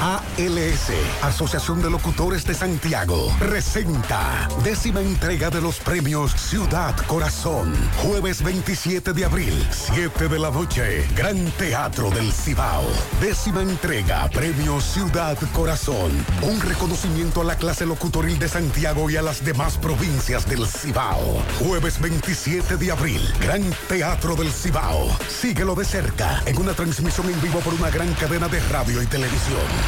ALS, Asociación de Locutores de Santiago, presenta décima entrega de los premios Ciudad Corazón. Jueves 27 de abril, 7 de la noche, Gran Teatro del Cibao. Décima entrega, Premio Ciudad Corazón. Un reconocimiento a la clase locutoril de Santiago y a las demás provincias del Cibao. Jueves 27 de abril, Gran Teatro del Cibao. Síguelo de cerca en una transmisión en vivo por una gran cadena de radio y televisión.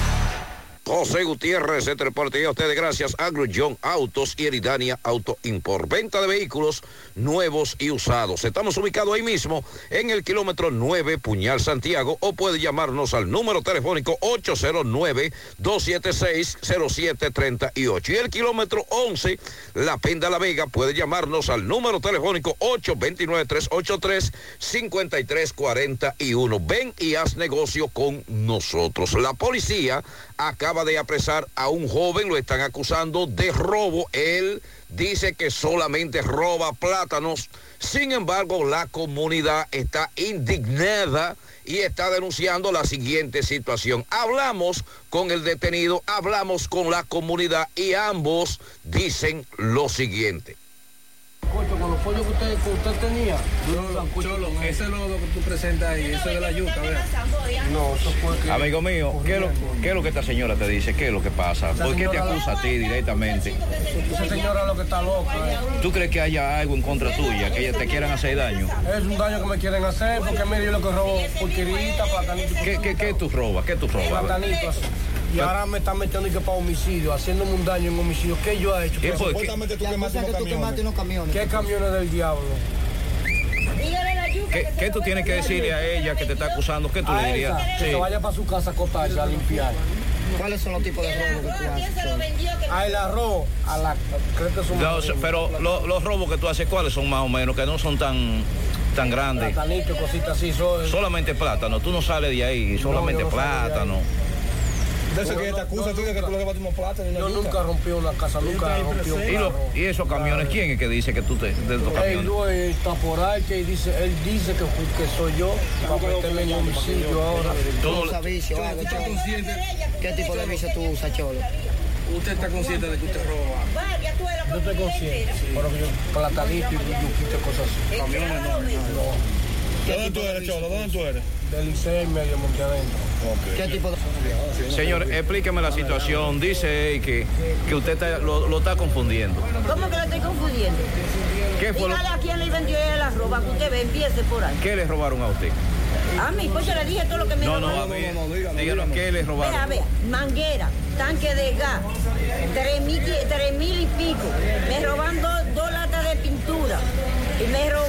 José Gutiérrez, reporte llega a ustedes gracias a Grullón Autos y Eridania Auto Import. Venta de vehículos nuevos y usados. Estamos ubicados ahí mismo en el kilómetro 9 Puñal Santiago o puede llamarnos al número telefónico 809-276-0738. Y el kilómetro 11 La Penda La Vega puede llamarnos al número telefónico 829-383-5341. Ven y haz negocio con nosotros. La policía acaba de apresar a un joven, lo están acusando de robo. Él dice que solamente roba plátanos. Sin embargo, la comunidad está indignada y está denunciando la siguiente situación. Hablamos con el detenido, hablamos con la comunidad y ambos dicen lo siguiente. Con los pollos que usted, que usted tenía. Cholo, ese lodo que tú presentas ahí, eso es de la yuca, ¿verdad? No, eso fue que... Amigo mío, ¿qué es, lo, qué es lo que esta señora te dice? ¿Qué es lo que pasa? ¿Por qué te acusa a ti directamente? Esa señora lo que está loca. eh. ¿Tú crees que haya algo en contra tuya, que ella te quieran hacer daño? Es un daño que me quieren hacer porque mire yo lo que robo porquerita, platanito. ¿Qué, qué, qué tú robas? ¿Qué tú robas? Platanitos. Y ahora me están metiendo y que para homicidio, haciéndome un daño en homicidio. ¿Qué yo he hecho? ¿Qué fue? Supuestamente tú quemaste unos que tú camiones. quemaste unos camiones. ¿Qué camiones del diablo? ¿Qué, qué tú tienes que decirle a ella que te está acusando? ¿Qué tú le A dirías? esa, que Sí. se vaya para su casa a acotarse, a limpiar. ¿Cuáles son los tipos de robos que tú haces? Al arroz, a la... Creo que son... Pero lo- los robos que tú haces, ¿cuáles son más o menos? Que no son tan, tan grandes. Platanito, cositas así. Son, Solamente plátano, tú no sales de ahí, solamente no plátano. De eso que ella te acusa, tú que tú le llevaste unos plátanos. Yo nunca rompí una casa, nunca rompí un ¿Y, lo- carro. y esos camiones, quién es que dice que tú te, de Él camiones? no está por ahí que dice, él dice que, soy yo para meterme en homicidio ahora. ¿Tú usas vicio o algo, Cholo? ¿Qué tipo de vicio tú usas, Cholo? ¿Usted está consciente de que usted roba? Yo estoy consciente, pero que yo platanito y yuquito y cosas así. Camiones no, no. ¿Dónde tú eres, Cholo? ¿Dónde tú eres? Del Liceo y medio Monte Adentro. ¿Qué tipo de Señor, explíqueme la situación. Dice que, que usted está- lo, lo está confundiendo. ¿Cómo que lo estoy confundiendo? ¿Qué fue lo- Dígale a quién le vendió la ropa, que usted ve, empiece por ahí. ¿Qué le robaron a usted? A mí, pues yo le dije todo lo que me No, no, robaron. a mí, díganos, ¿qué le Vea, robaron? vea, manguera, tanque de gas, tres mil, tres mil y pico. Me roban dos, dos latas de pintura. Y me roban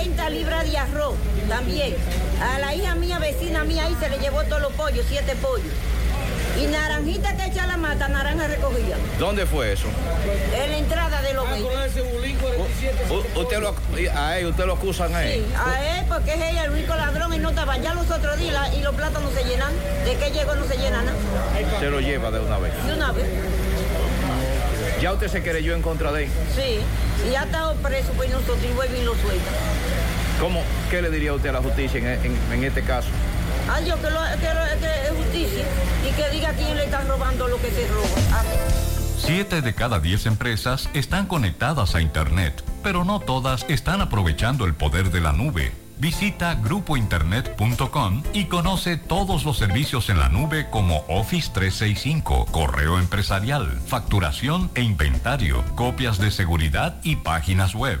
90 libras de arroz también. A la hija mía, vecina mía, ahí se le llevó todos los pollos, siete pollos. Y naranjita que echa la mata, naranja recogida. ¿Dónde fue eso? En la entrada de los U- usted lo, a él, usted lo acusan a él. Sí, a él porque es ella el único ladrón y no estaba. Ya los otros días la- y los plátanos se llenan. De que llegó no se llenan nada. Se lo lleva de una vez. De una vez. Ya usted se creyó en contra de él. Sí. Y ya ha estado preso, pues nosotros y vuelve y lo suelta. ¿Cómo? ¿Qué le diría usted a la justicia en, en- en este caso? Ay, yo que, lo, que, lo- que es justicia y que diga quién le está robando lo que se roba. Ah, Siete de cada diez empresas están conectadas a Internet, pero no todas están aprovechando el poder de la nube. Visita grupointernet.com y conoce todos los servicios en la nube como Office 365, correo empresarial, facturación e inventario, copias de seguridad y páginas web.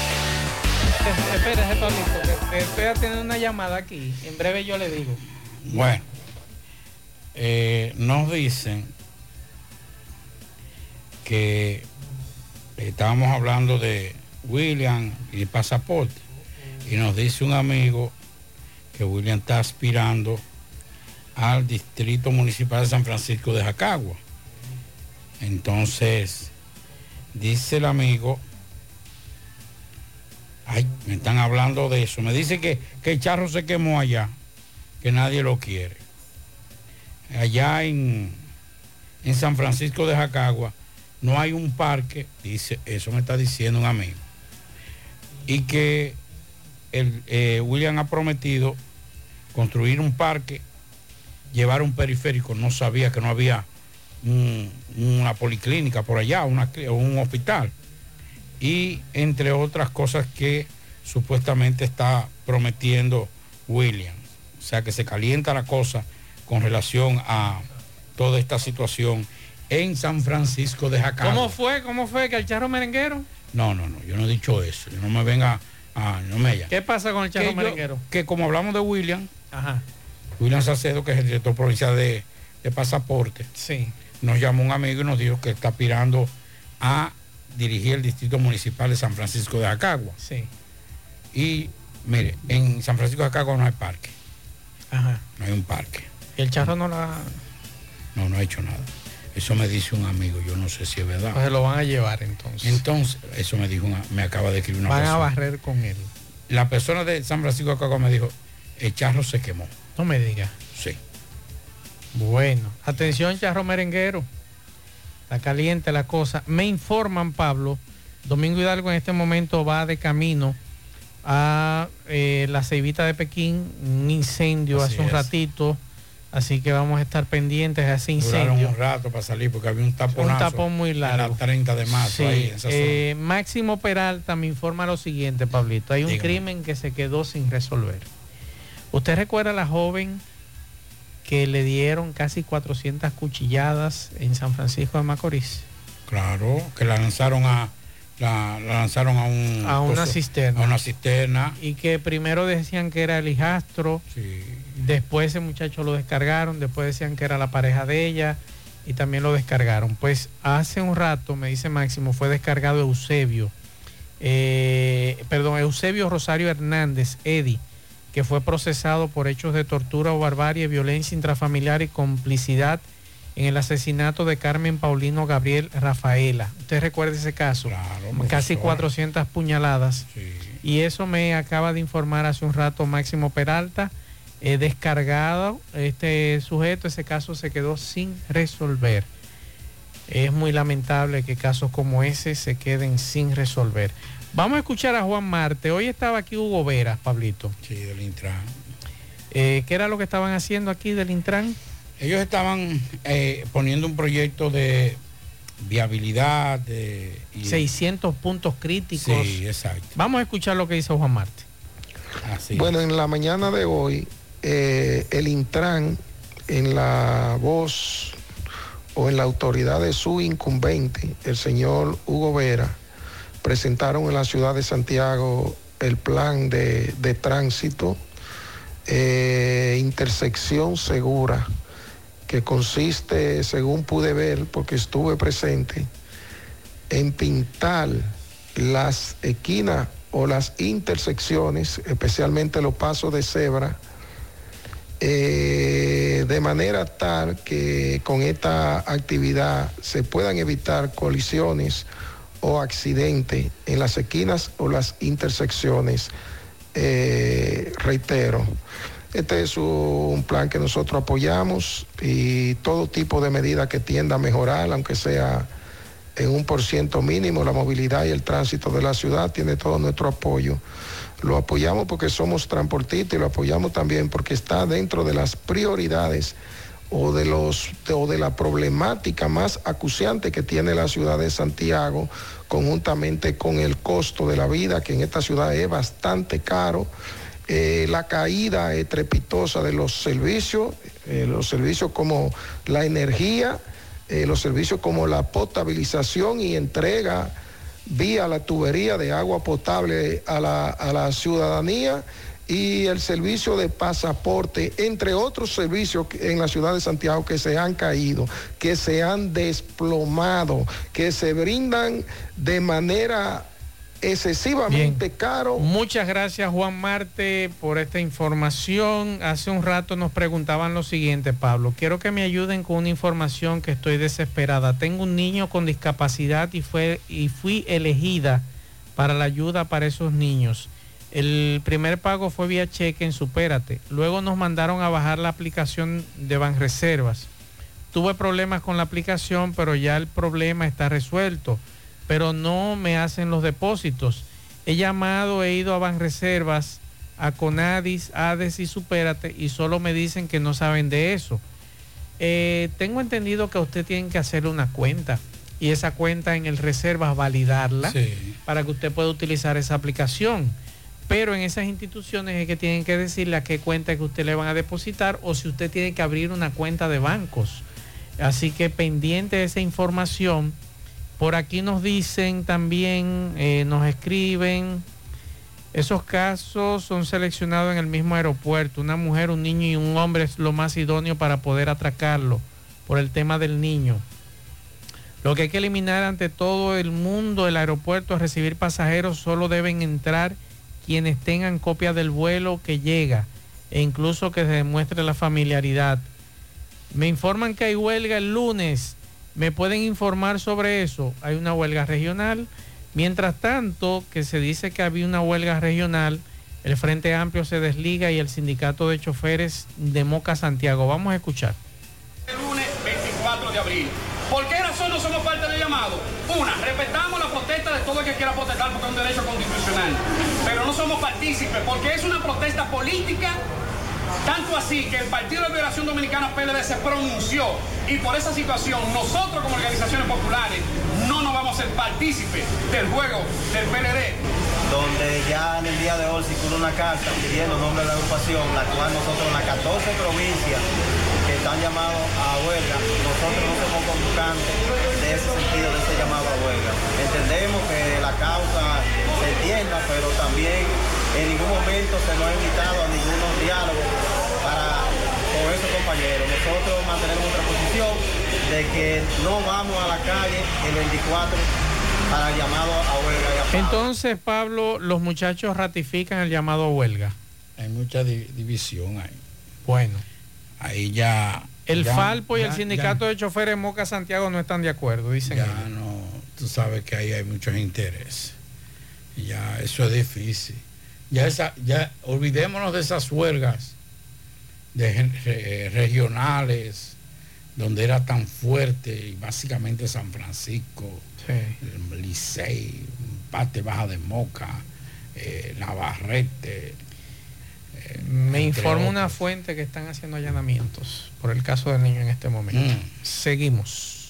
Espérese, Pablito, que estoy teniendo una llamada aquí. En breve yo le digo. Bueno, eh, nos dicen que estábamos hablando de William y pasaporte. Y nos dice un amigo que William está aspirando al Distrito Municipal de San Francisco de Jacagua. Entonces, dice el amigo, ay, me están hablando de eso. Me dice que, que el charro se quemó allá, que nadie lo quiere. Allá en, en San Francisco de Jacagua no hay un parque, dice, eso me está diciendo un amigo. Y que el, eh, William ha prometido construir un parque, llevar un periférico, no sabía que no había un- una policlínica por allá, un hospital. Y entre otras cosas que supuestamente está prometiendo William. O sea que se calienta la cosa con relación a toda esta situación en San Francisco de Jacagua. ¿Cómo fue? ¿Cómo fue que el charro merenguero? No, no, no, yo no he dicho eso. Yo no me venga a... No me ¿Qué pasa con el charro que, yo- merenguero? que como hablamos de William, Ajá. William Sacedo, que es el director provincial de, de pasaporte, Sí. nos llamó un amigo y nos dijo que está aspirando a dirigir el distrito municipal de San Francisco de Jacagua. Sí. Y mire, en San Francisco de Jacagua no hay parque, Ajá. no hay un parque. Y el charro no la. No, no ha hecho nada. Eso me dice un amigo, yo no sé si es verdad. Pues se lo van a llevar entonces. Entonces, eso me dijo, una- me acaba de escribir una Van a barrer con él. la persona de San Francisco de Cagua me dijo, el charro se quemó. No me diga. Sí. Bueno, atención, charro merenguero. Está caliente la cosa. Me informan, Pablo, Domingo Hidalgo en este momento va de camino a eh, la Ceibita de Pekín, un incendio Así hace un es. ratito. Así que vamos a estar pendientes de ese Duraron incendio. un rato para salir porque había un tapón. Un tapón muy largo. En la 30 de marzo. Sí, ahí, en esa eh, Máximo Peralta me informa lo siguiente, Pablito. Hay un Dígame. crimen que se quedó sin resolver. ¿Usted recuerda a la joven que le dieron casi 400 cuchilladas en San Francisco de Macorís? Claro, que la lanzaron a la, la lanzaron a un A una coso- cisterna. A una cisterna. Y que primero decían que era el hijastro, después ese muchacho lo descargaron, después decían que era la pareja de ella y también lo descargaron. Pues hace un rato, me dice Máximo, fue descargado Eusebio, eh, perdón, Eusebio Rosario Hernández, Eddie, que fue procesado por hechos de tortura o barbarie, violencia intrafamiliar y complicidad en el asesinato de Carmen Paulino Gabriel Rafaela. ¿Usted recuerda ese caso? Casi profesor. 400 puñaladas. Y eso me acaba de informar hace un rato Máximo Peralta. eh, descargado este sujeto, ese caso se quedó sin resolver. Es muy lamentable que casos como ese se queden sin resolver. Vamos a escuchar a Juan Marte. Hoy estaba aquí Hugo Vera, Pablito. Sí, del Intran. Eh, ¿Qué era lo que estaban haciendo aquí del Intran? Ellos estaban eh, poniendo un proyecto de viabilidad de, y- 600 puntos críticos. Sí, exacto. Vamos a escuchar lo que dice Juan Marte. Bueno, en la mañana de hoy, eh, el Intran, en la voz o en la autoridad de su incumbente, el señor Hugo Vera, presentaron en la ciudad de Santiago el plan de, de tránsito, eh, intersección segura, que consiste, según pude ver, porque estuve presente, en pintar las esquinas o las intersecciones, especialmente los pasos de cebra, eh, de manera tal que con esta actividad se puedan evitar colisiones o accidentes en las esquinas o las intersecciones. Eh, reitero, este es un plan que nosotros apoyamos y todo tipo de medida que tienda a mejorar, aunque sea en un por ciento mínimo, la movilidad y el tránsito de la ciudad tiene todo nuestro apoyo. Lo apoyamos porque somos transportistas y lo apoyamos también porque está dentro de las prioridades o de, los, o de la problemática más acuciante que tiene la ciudad de Santiago, conjuntamente con el costo de la vida, que en esta ciudad es bastante caro, eh, la caída estrepitosa de los servicios, eh, los servicios como la energía, eh, los servicios como la potabilización y entrega vía la tubería de agua potable a la, a la ciudadanía y el servicio de pasaporte, entre otros servicios en la ciudad de Santiago que se han caído, que se han desplomado, que se brindan de manera excesivamente caro. Muchas gracias Juan Marte por esta información. Hace un rato nos preguntaban lo siguiente, Pablo. Quiero que me ayuden con una información que estoy desesperada. Tengo un niño con discapacidad y, fue, y fui elegida para la ayuda para esos niños. El primer pago fue vía cheque en Supérate. Luego nos mandaron a bajar la aplicación de Banreservas. Tuve problemas con la aplicación, pero ya el problema está resuelto. Pero no me hacen los depósitos. He llamado, he ido a Banreservas, a Conadis, Ades y Supérate y solo me dicen que no saben de eso. Eh, tengo entendido que usted tiene que hacerle una cuenta y esa cuenta en el Reservas validarla para que usted pueda utilizar esa aplicación. Pero en esas instituciones es que tienen que decirle a qué cuenta que usted le van a depositar o si usted tiene que abrir una cuenta de bancos. Así que pendiente de esa información. Por aquí nos dicen también, eh, nos escriben, esos casos son seleccionados en el mismo aeropuerto. Una mujer, un niño y un hombre es lo más idóneo para poder atracarlo por el tema del niño. Lo que hay que eliminar ante todo el mundo, el aeropuerto, a recibir pasajeros, solo deben entrar quienes tengan copia del vuelo que llega e incluso que se demuestre la familiaridad. Me informan que hay huelga el lunes. ¿Me pueden informar sobre eso? Hay una huelga regional. Mientras tanto, que se dice que había una huelga regional El Frente Amplio se desliga y el sindicato de choferes de Moca Santiago. Vamos a escuchar. Lunes 24 de abril. ¿Por qué razón somos parte del llamado? Una, respetamos la protesta de todo el quiera protestar porque es un derecho constitucional. Pero no somos partícipes porque es una protesta política, tanto así que el Partido de Liberación Dominicana PLD se pronunció y por esa situación nosotros como organizaciones populares no nos vamos a ser partícipes del juego del PLD. donde ya en el día de hoy circula una carta pidiendo nombre de la agrupación, la cual nosotros en las 14 provincias que están llamados a huelga, nosotros no somos convocantes de ese sentido, de ese llamado a huelga. Entendemos que la causa se entienda, pero también en ningún momento se nos ha invitado a ningún diálogo para con esos compañeros. Nosotros mantenemos nuestra posición de que no vamos a la calle el 24 para el llamado a huelga. y a. Entonces, Pablo, los muchachos ratifican el llamado a huelga. Hay mucha di- división ahí. Bueno. Ahí ya... El ya- Falpo y el ya- sindicato de choferes Moca Santiago no están de acuerdo, dicen Ya ellos. no, tú sabes que ahí hay muchos intereses. Ya eso es difícil. Ya esa, ya olvidémonos de esas huelgas de regionales donde era tan fuerte y básicamente San Francisco, el Licey, Pate Baja de Moca, eh, Navarrete. eh, Me informa una fuente que están haciendo allanamientos por el caso del niño en este momento. Mm. Seguimos.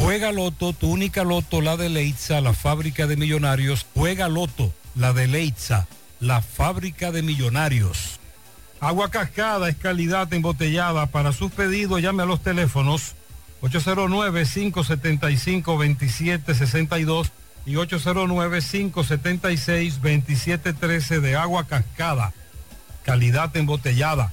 Juega Loto, tu única Loto, la de Leitza, la fábrica de millonarios. Juega Loto, la de Leitza, la fábrica de millonarios. Agua cascada es calidad embotellada. Para sus pedidos llame a los teléfonos 809-575-2762 y 809-576-2713 de agua cascada. Calidad embotellada.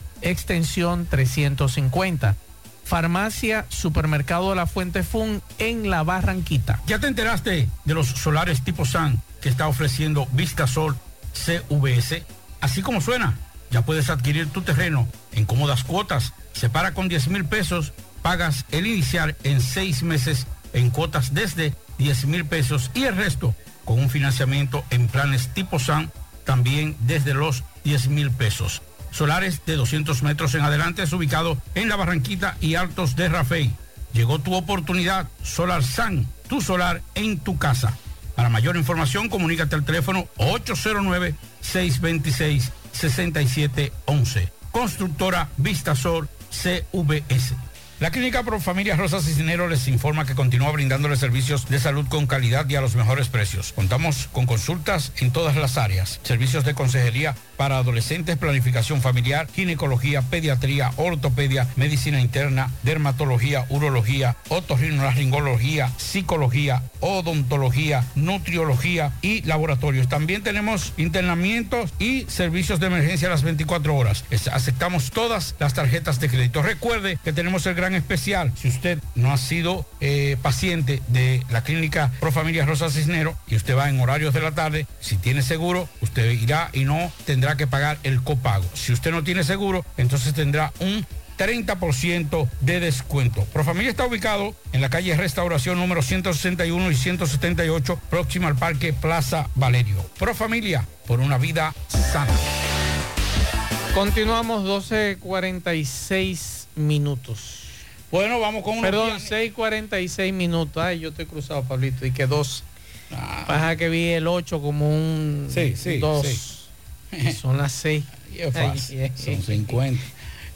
extensión 350. Farmacia Supermercado La Fuente Fun en La Barranquita. ¿Ya te enteraste de los solares tipo SAN que está ofreciendo Vistasol CVS? Así como suena, ya puedes adquirir tu terreno en cómodas cuotas. Se para con 10 mil pesos, pagas el inicial en seis meses en cuotas desde 10 mil pesos y el resto con un financiamiento en planes tipo SAN también desde los 10 mil pesos. Solares de 200 metros en adelante es ubicado en la Barranquita y Altos de Rafey. Llegó tu oportunidad, Solar San, tu solar en tu casa. Para mayor información, comunícate al teléfono 809-626-6711. Constructora Vistasol CVS. La Clínica Pro Familia Rosa Cisneros les informa que continúa brindándoles servicios de salud con calidad y a los mejores precios. Contamos con consultas en todas las áreas, servicios de consejería para adolescentes, planificación familiar, ginecología, pediatría, ortopedia, medicina interna, dermatología, urología, otorrinolaringología, psicología, odontología, nutriología y laboratorios. También tenemos internamientos y servicios de emergencia a las 24 horas. Aceptamos todas las tarjetas de crédito. Recuerde que tenemos el gran especial. Si usted no ha sido eh, paciente de la clínica Pro Familia Rosa Cisnero y usted va en horarios de la tarde, si tiene seguro, usted irá y no tendrá que pagar el copago. Si usted no tiene seguro, entonces tendrá un 30% de descuento. Profamilia está ubicado en la calle Restauración número 161 y 178, próximo al Parque Plaza Valerio. Profamilia, por una vida sana. Continuamos 12.46 minutos. Bueno, vamos con una Perdón, 6.46 minutos. Ay, yo estoy cruzado, Pablito, y que dos. Pasa que vi el 8 como un Sí, sí, 2. sí. Son las 6. Y [LAUGHS] es fácil, son 50.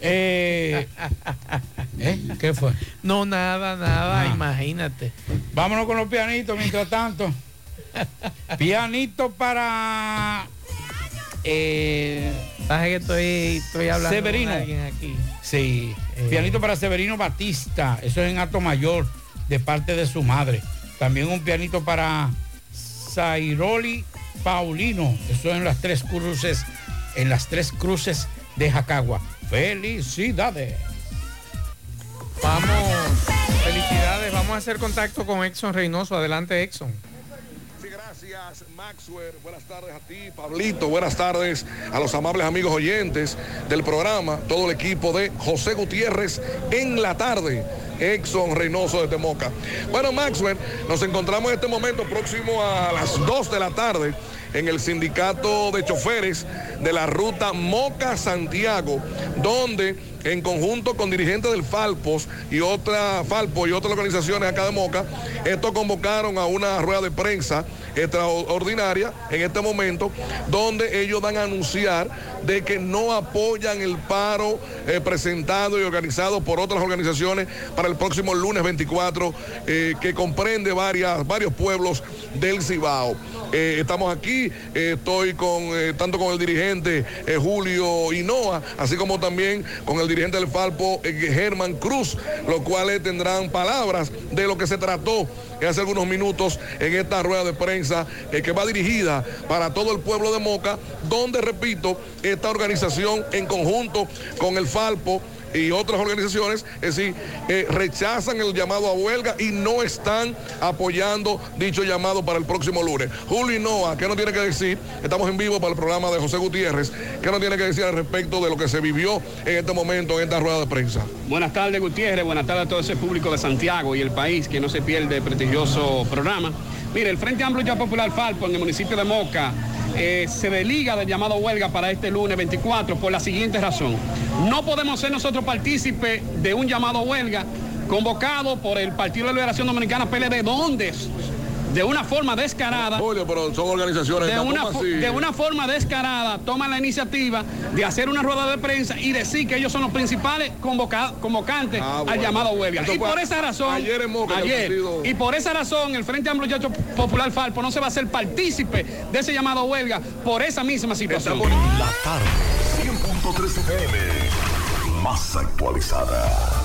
Eh, [LAUGHS] ¿eh? ¿Qué fue? No, nada, nada, Ah. imagínate. Vámonos con los pianitos mientras tanto. [LAUGHS] Pianito para eh, Sabes que estoy, estoy hablando Severino. con alguien aquí. Sí, Eh. pianito para Severino Batista, eso es en Alto Mayor, de parte de su madre. También un pianito para Zairoli Paulino, eso en las tres cruces, en las tres cruces de Jacagua. Felicidades. Vamos, felicidades. Vamos a hacer contacto con Exxon Reynoso. Adelante, Exxon. Maxwell. Buenas tardes a ti, Pablito. Buenas tardes a los amables amigos oyentes del programa, todo el equipo de José Gutiérrez en la tarde. Exxon Reynoso de Temoca. Bueno, Maxwell, nos encontramos en este momento próximo a las 2 de la tarde en el sindicato de choferes de la ruta Moca-Santiago, donde en conjunto con dirigentes del Falpos y otra Falpo y otras organizaciones acá de Moca, estos convocaron a una rueda de prensa extraordinaria en este momento, donde ellos dan a anunciar de que no apoyan el paro eh, presentado y organizado por otras organizaciones para el próximo lunes 24, eh, que comprende varias, varios pueblos del Cibao. Eh, estamos aquí, estoy con tanto con el dirigente Julio Hinoa, así como también con el dirigente del Falpo, eh, Germán Cruz, los cuales tendrán palabras de lo que se trató hace algunos minutos en esta rueda de prensa eh, que va dirigida para todo el pueblo de Moca, donde, repito, esta organización en conjunto con el Falpo y otras organizaciones, es decir, eh, rechazan el llamado a huelga y no están apoyando dicho llamado para el próximo lunes. Julio Noa, ¿qué nos tiene que decir? Estamos en vivo para el programa de José Gutiérrez. ¿Qué nos tiene que decir al respecto de lo que se vivió en este momento en esta rueda de prensa? Buenas tardes, Gutiérrez. Buenas tardes a todo ese público de Santiago y el país que no se pierde el prestigioso programa. Mire, el Frente Amplio Ya Popular Falpo en el municipio de Moca eh, se desliga del llamado huelga para este lunes 24 por la siguiente razón. No podemos ser nosotros partícipes de un llamado huelga convocado por el Partido de Liberación Dominicana PLD, donde de una forma descarada. Julio, pero son organizaciones. De ¿cómo una, así? de una forma descarada toman la iniciativa de hacer una rueda de prensa y decir que ellos son los principales convoca- convocantes Ah, al llamado huelga. Y por esa razón, ayer en Moca, en el ayer, partido. y por esa razón el Frente Amplio Yacho Popular Falpo no se va a hacer partícipe de ese llamado a huelga por esa misma situación. La tarde, 100.3 FM, más actualizada.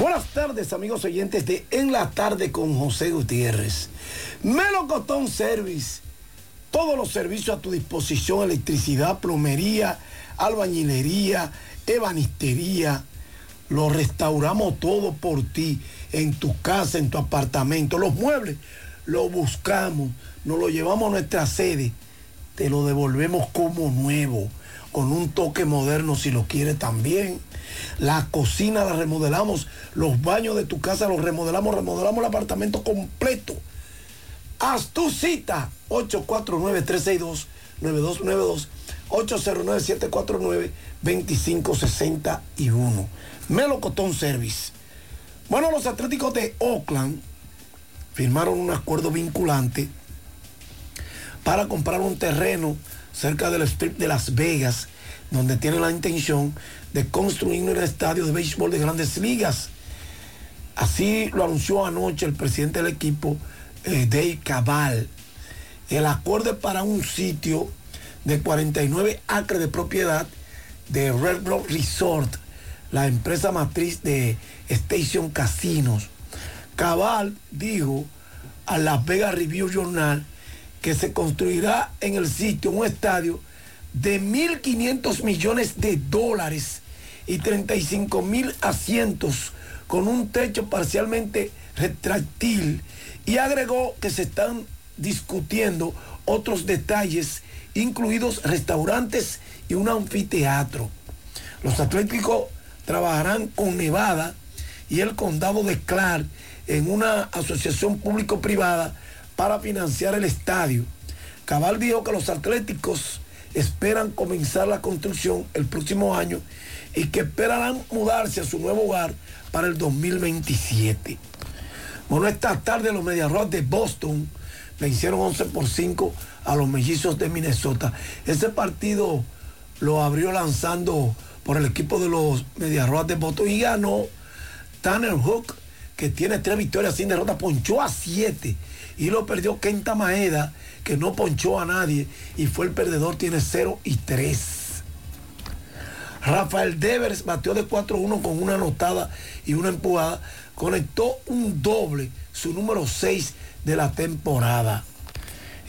Buenas tardes, amigos oyentes de En la Tarde con José Gutiérrez. Melocotón Service. Todos los servicios a tu disposición: electricidad, plomería, albañilería, ebanistería, lo restauramos todo por ti, en tu casa, en tu apartamento. Los muebles lo buscamos, nos lo llevamos a nuestra sede, te lo devolvemos como nuevo, con un toque moderno si lo quieres también. La cocina la remodelamos, los baños de tu casa los remodelamos, remodelamos el apartamento completo. Haz tu cita 849-362-9292, 809-749-2561. Melocotón Service. Bueno, los Atléticos de Oakland firmaron un acuerdo vinculante para comprar un terreno cerca del strip de Las Vegas, donde tienen la intención de construir un estadio de béisbol de grandes ligas. Así lo anunció anoche el presidente del equipo, eh, Dave Cabal. El acuerdo para un sitio de 49 acres de propiedad de Red Rock Resort, la empresa matriz de Station Casinos. Cabal dijo a Las Vegas Review Journal que se construirá en el sitio un estadio de 1.500 millones de dólares y 35 mil asientos con un techo parcialmente retráctil y agregó que se están discutiendo otros detalles, incluidos restaurantes y un anfiteatro. Los atléticos trabajarán con Nevada y el condado de Clark en una asociación público-privada para financiar el estadio. Cabal dijo que los atléticos esperan comenzar la construcción el próximo año y que esperarán mudarse a su nuevo hogar para el 2027. Bueno, esta tarde los Mediarrojas de Boston vencieron 11 por 5 a los mellizos de Minnesota. Ese partido lo abrió lanzando por el equipo de los Mediarrojas de Boston y ganó Tanner Hook, que tiene tres victorias sin derrota, ponchó a siete y lo perdió Kenta Maeda, que no ponchó a nadie y fue el perdedor, tiene 0 y 3. Rafael Devers batió de 4-1 con una anotada y una empujada. Conectó un doble, su número 6 de la temporada.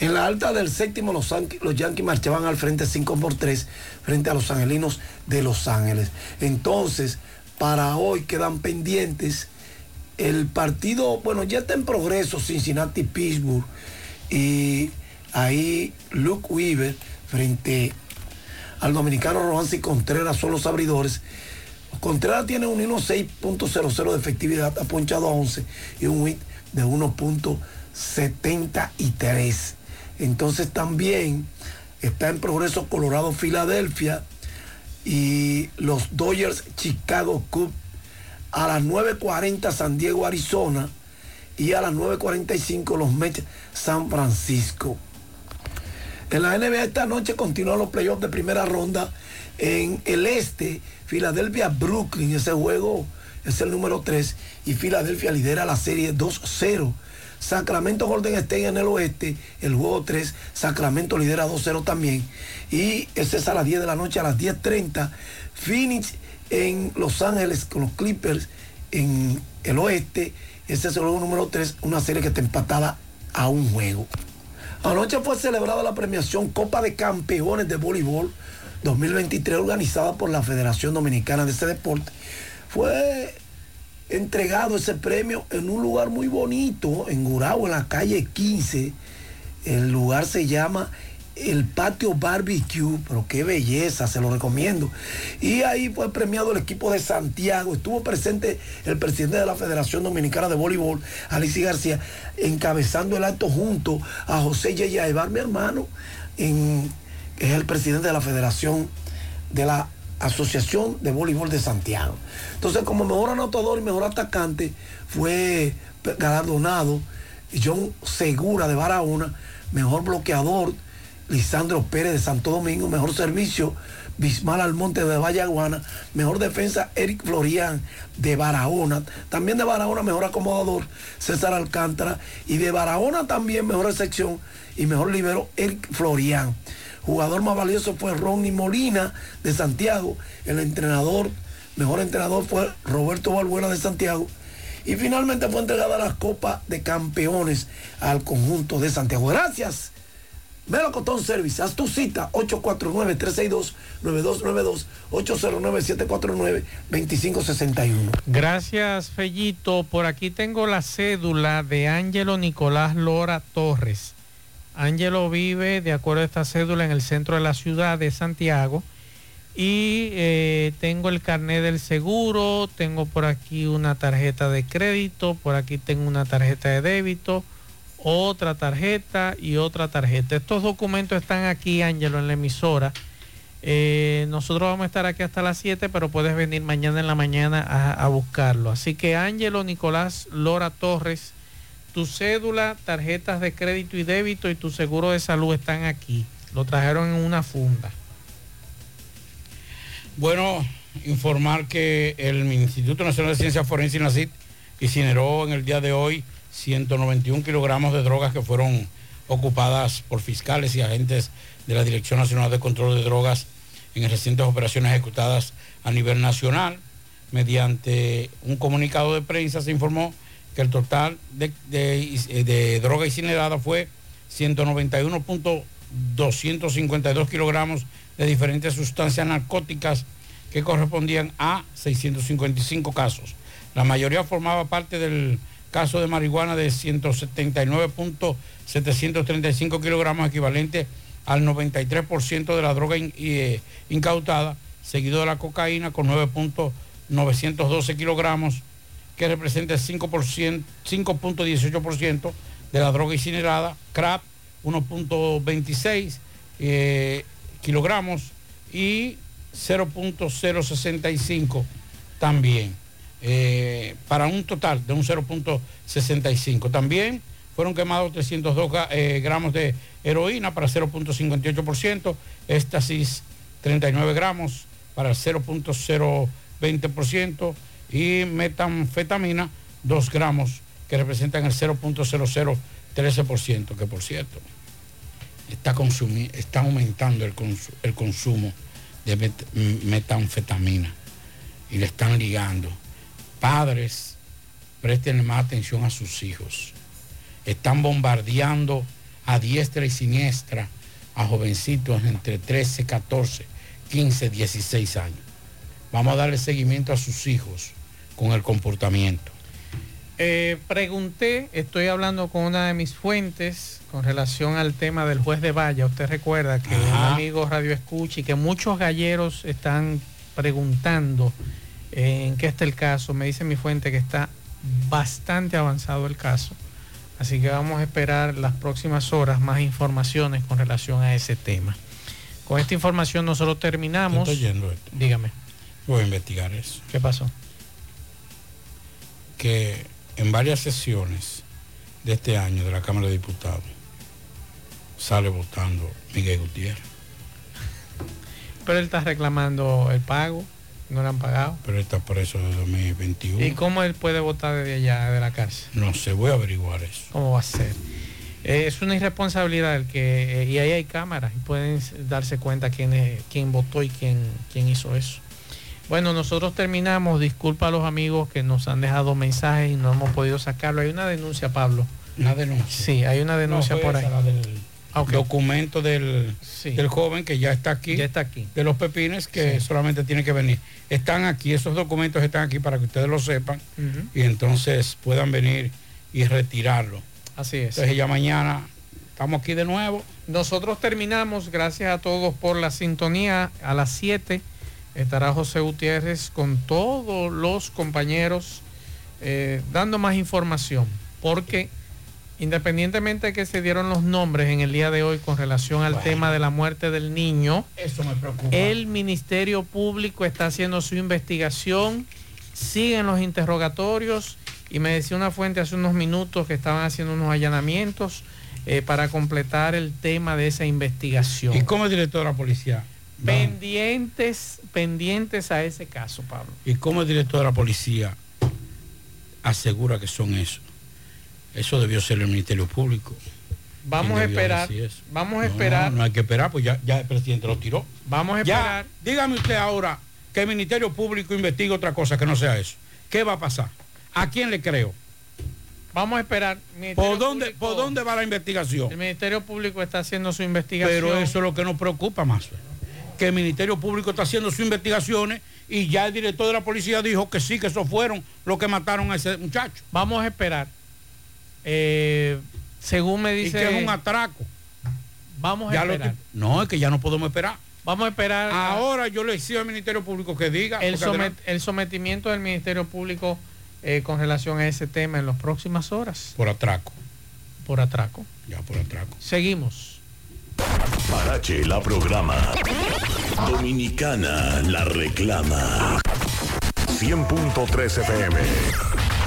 En la alta del séptimo, los, los Yankees marchaban al frente 5 por 3 frente a los angelinos de Los Ángeles. Entonces, para hoy quedan pendientes el partido, bueno, ya está en progreso Cincinnati-Pittsburgh y ahí Luke Weaver frente al dominicano Rohansi Contreras son los abridores. Contreras tiene un 1.6.00 de efectividad, ha ponchado a 11 y un hit de 1.73. Entonces también está en progreso Colorado Filadelfia y los Dodgers Chicago Cubs a las 9.40 San Diego Arizona y a las 9.45 los Mets San Francisco. En la NBA esta noche continúan los playoffs de primera ronda en el este, Filadelfia Brooklyn, ese juego es el número 3 y Filadelfia lidera la serie 2-0. Sacramento Golden State en el oeste, el juego 3, Sacramento lidera 2-0 también. Y ese es a las 10 de la noche, a las 10.30, Phoenix en Los Ángeles con los Clippers en el oeste. Ese es el juego número 3, una serie que está empatada a un juego. Anoche fue celebrada la premiación Copa de Campeones de Voleibol 2023 organizada por la Federación Dominicana de ese deporte. Fue entregado ese premio en un lugar muy bonito, en Gurao, en la calle 15. El lugar se llama el patio barbecue, pero qué belleza, se lo recomiendo. Y ahí fue premiado el equipo de Santiago, estuvo presente el presidente de la Federación Dominicana de Voleibol, Alicia García, encabezando el acto junto a José Yeya Evar, mi hermano, que es el presidente de la Federación de la Asociación de Voleibol de Santiago. Entonces, como mejor anotador y mejor atacante, fue galardonado John Segura de Barahona, mejor bloqueador Lisandro Pérez de Santo Domingo, mejor servicio, Bismal Almonte de Vallaguana, mejor defensa, Eric Florian de Barahona, también de Barahona, mejor acomodador, César Alcántara, y de Barahona también mejor recepción y mejor libero, Eric Florian. Jugador más valioso fue Ronnie Molina de Santiago, el entrenador, mejor entrenador fue Roberto Balbuena de Santiago. Y finalmente fue entregada la Copa de Campeones al conjunto de Santiago. Gracias Melocotón Service, haz tu cita 849-362-9292, 809-749-2561. Gracias, Fellito. Por aquí tengo la cédula de Ángelo Nicolás Lora Torres. Ángelo vive, de acuerdo a esta cédula, en el centro de la ciudad de Santiago. Y eh, tengo el carnet del seguro, tengo por aquí una tarjeta de crédito, por aquí tengo una tarjeta de débito, otra tarjeta y otra tarjeta. Estos documentos están aquí, Ángelo, en la emisora. Eh, nosotros vamos a estar aquí hasta las 7, pero puedes venir mañana en la mañana a, buscarlo. Así que Ángelo Nicolás Lora Torres, tu cédula, tarjetas de crédito y débito y tu seguro de salud están aquí. Lo trajeron en una funda. Bueno, informar que el Instituto Nacional de Ciencias Forenses, INACIT, incineró en el día de hoy 191 kilogramos de drogas que fueron ocupadas por fiscales y agentes de la Dirección Nacional de Control de Drogas en recientes operaciones ejecutadas a nivel nacional. Mediante un comunicado de prensa se informó que el total de, de- droga incinerada fue 191.252 kilogramos de diferentes sustancias narcóticas que correspondían a 655 casos. La mayoría formaba parte del caso de marihuana de 179.735 kilogramos, equivalente al 93% de la droga in- eh, incautada, seguido de la cocaína con 9.912 kilogramos, que representa el 5%, 5.18% de la droga incinerada, crack 1.26 eh, kilogramos y 0.065 también, eh, para un total de un 0.65. También fueron quemados 302 ga- eh, gramos de heroína para 0.58%, éxtasis 39 gramos para el 0.020% y metanfetamina 2 gramos que representan el 0.0013%, que por cierto está, está aumentando el, consu- el consumo de met- metanfetamina y le están ligando. Padres, presten más atención a sus hijos. Están bombardeando a diestra y siniestra a jovencitos entre 13, 14, 15, 16 años. Vamos a darle seguimiento a sus hijos con el comportamiento. Eh, pregunté, estoy hablando con una de mis fuentes con relación al tema del juez de valla. Usted recuerda que un Ajá. amigo Radio Escucha y que muchos galleros están preguntando en qué está el caso. Me dice mi fuente que está bastante avanzado el caso. Así que vamos a esperar las próximas horas más informaciones con relación a ese tema. Con esta información nosotros terminamos. Estoy oyendo esto. Dígame, Voy a investigar eso. ¿qué pasó? Que en varias sesiones de este año de la Cámara de Diputados sale votando Miguel Gutiérrez. Pero él está reclamando el pago, no le han pagado. Pero él está preso de 2021. ¿Y cómo él puede votar desde allá, de la cárcel? No sé, voy a averiguar eso. ¿Cómo va a ser? Eh, es una irresponsabilidad el que, eh, y ahí hay cámaras y pueden darse cuenta quién, es- quién votó y quién, quién hizo eso. Bueno, nosotros terminamos. Disculpa a los amigos que nos han dejado mensajes y no hemos podido sacarlo. Hay una denuncia, Pablo. Una denuncia. Sí, hay una denuncia No, por ahí. esa, la del Ah, ok. documento del, Sí. del joven que ya está aquí. Ya está aquí. De los pepines que solamente tiene que venir. Están aquí, esos documentos están aquí para que ustedes lo sepan y entonces puedan venir y retirarlo. Así es. Entonces ya mañana estamos aquí de nuevo. Nosotros terminamos. Gracias a todos por la sintonía. A las 7 estará José Gutiérrez con todos los compañeros eh, dando más información. Porque independientemente de que se dieron los nombres en el día de hoy con relación al Bueno. tema de la muerte del niño, Eso me preocupa. el Ministerio Público está haciendo su investigación, siguen los interrogatorios y me decía una fuente hace unos minutos que estaban haciendo unos allanamientos eh, para completar el tema de esa investigación. ¿Y cómo el director de la policía? va? Pendientes, pendientes a ese caso, Pablo. ¿Y cómo el director de la policía asegura que son eso? Eso debió ser el Ministerio Público. Vamos a ¿Quién debió esperar, vamos a No, esperar, No, no hay que esperar, pues ya, ya el presidente lo tiró. vamos a Ya, esperar. dígame usted ahora que el Ministerio Público investigue otra cosa que no sea eso. ¿Qué va a pasar? ¿A quién le creo? Vamos a esperar. ¿Por dónde, ¿Por dónde va la investigación? El Ministerio Público está haciendo su investigación. Pero eso es lo que nos preocupa más. Que el Ministerio Público está haciendo sus investigaciones y ya el director de la policía dijo que sí, que esos fueron los que mataron a ese muchacho. Vamos a esperar. Eh, según me dice. Y que es un atraco. Vamos a Ya lo esperar. que- no, es que ya no podemos esperar. Vamos a esperar. a- Ahora yo le exijo al Ministerio Público que diga. somet- el sometimiento del Ministerio Público eh, con relación a ese tema en las próximas horas. Por atraco. Por atraco. Ya, por atraco. Seguimos. Parache la programa. Dominicana la reclama. 100.3 FM.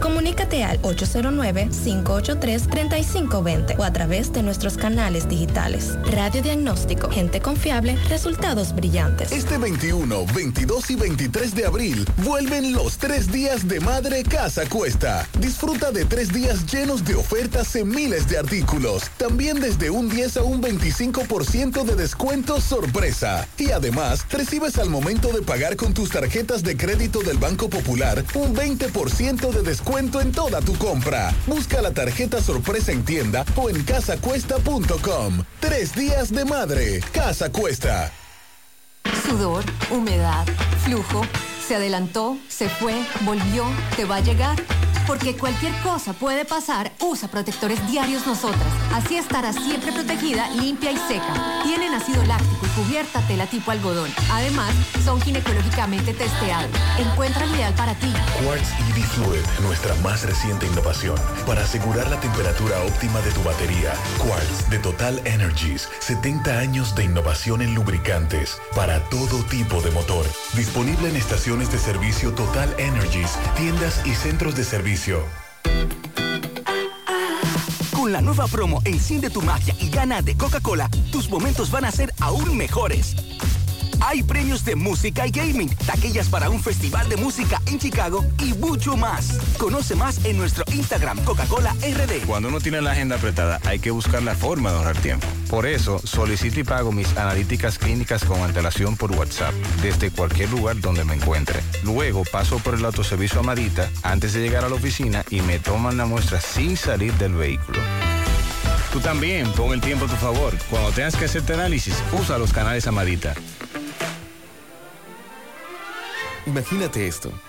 comunícate al 809-583-3520 o a través de nuestros canales digitales. Radiodiagnóstico, gente confiable, resultados brillantes. Este 21, 22 y 23 de abril vuelven los tres días de Madre Casa Cuesta. Disfruta de tres días llenos de ofertas en miles de artículos. También desde un 10 a un 25% de descuento sorpresa. Y además, recibes al momento de pagar con tus tarjetas de crédito del Banco Popular un 20% de descuento en toda tu compra. Busca la tarjeta sorpresa en tienda o en casacuesta.com. Tres días de Madre. Casa Cuesta. Sudor, humedad, flujo. Se adelantó, se fue, volvió, te va a llegar. Porque cualquier cosa puede pasar, usa protectores diarios nosotras. Así estarás siempre protegida, limpia y seca. Tienen ácido láctico y cubierta tela tipo algodón. Además, son ginecológicamente testeados. Encuentra el ideal para ti. Quartz EV Fluid, nuestra más reciente innovación. Para asegurar la temperatura óptima de tu batería, Quartz de Total Energies. 70 años de innovación en lubricantes para todo tipo de motor. Disponible en estaciones de servicio Total Energies, tiendas y centros de servicio. Con la nueva promo Enciende tu magia y gana de Coca-Cola, tus momentos van a ser aún mejores. Hay premios de música y gaming, taquillas para un festival de música en Chicago y mucho más. Conoce más en nuestro Instagram Coca-Cola RD. Cuando uno tiene la agenda apretada, hay que buscar la forma de ahorrar tiempo. Por eso, solicito y pago mis analíticas clínicas con antelación por WhatsApp, desde cualquier lugar donde me encuentre. Luego paso por el autoservicio Amadita antes de llegar a la oficina y me toman la muestra sin salir del vehículo. Tú también, pon el tiempo a tu favor. Cuando tengas que hacerte análisis, usa los canales Amadita. Imagínate esto,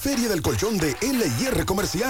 Feria del Colchón de LIR Comercial.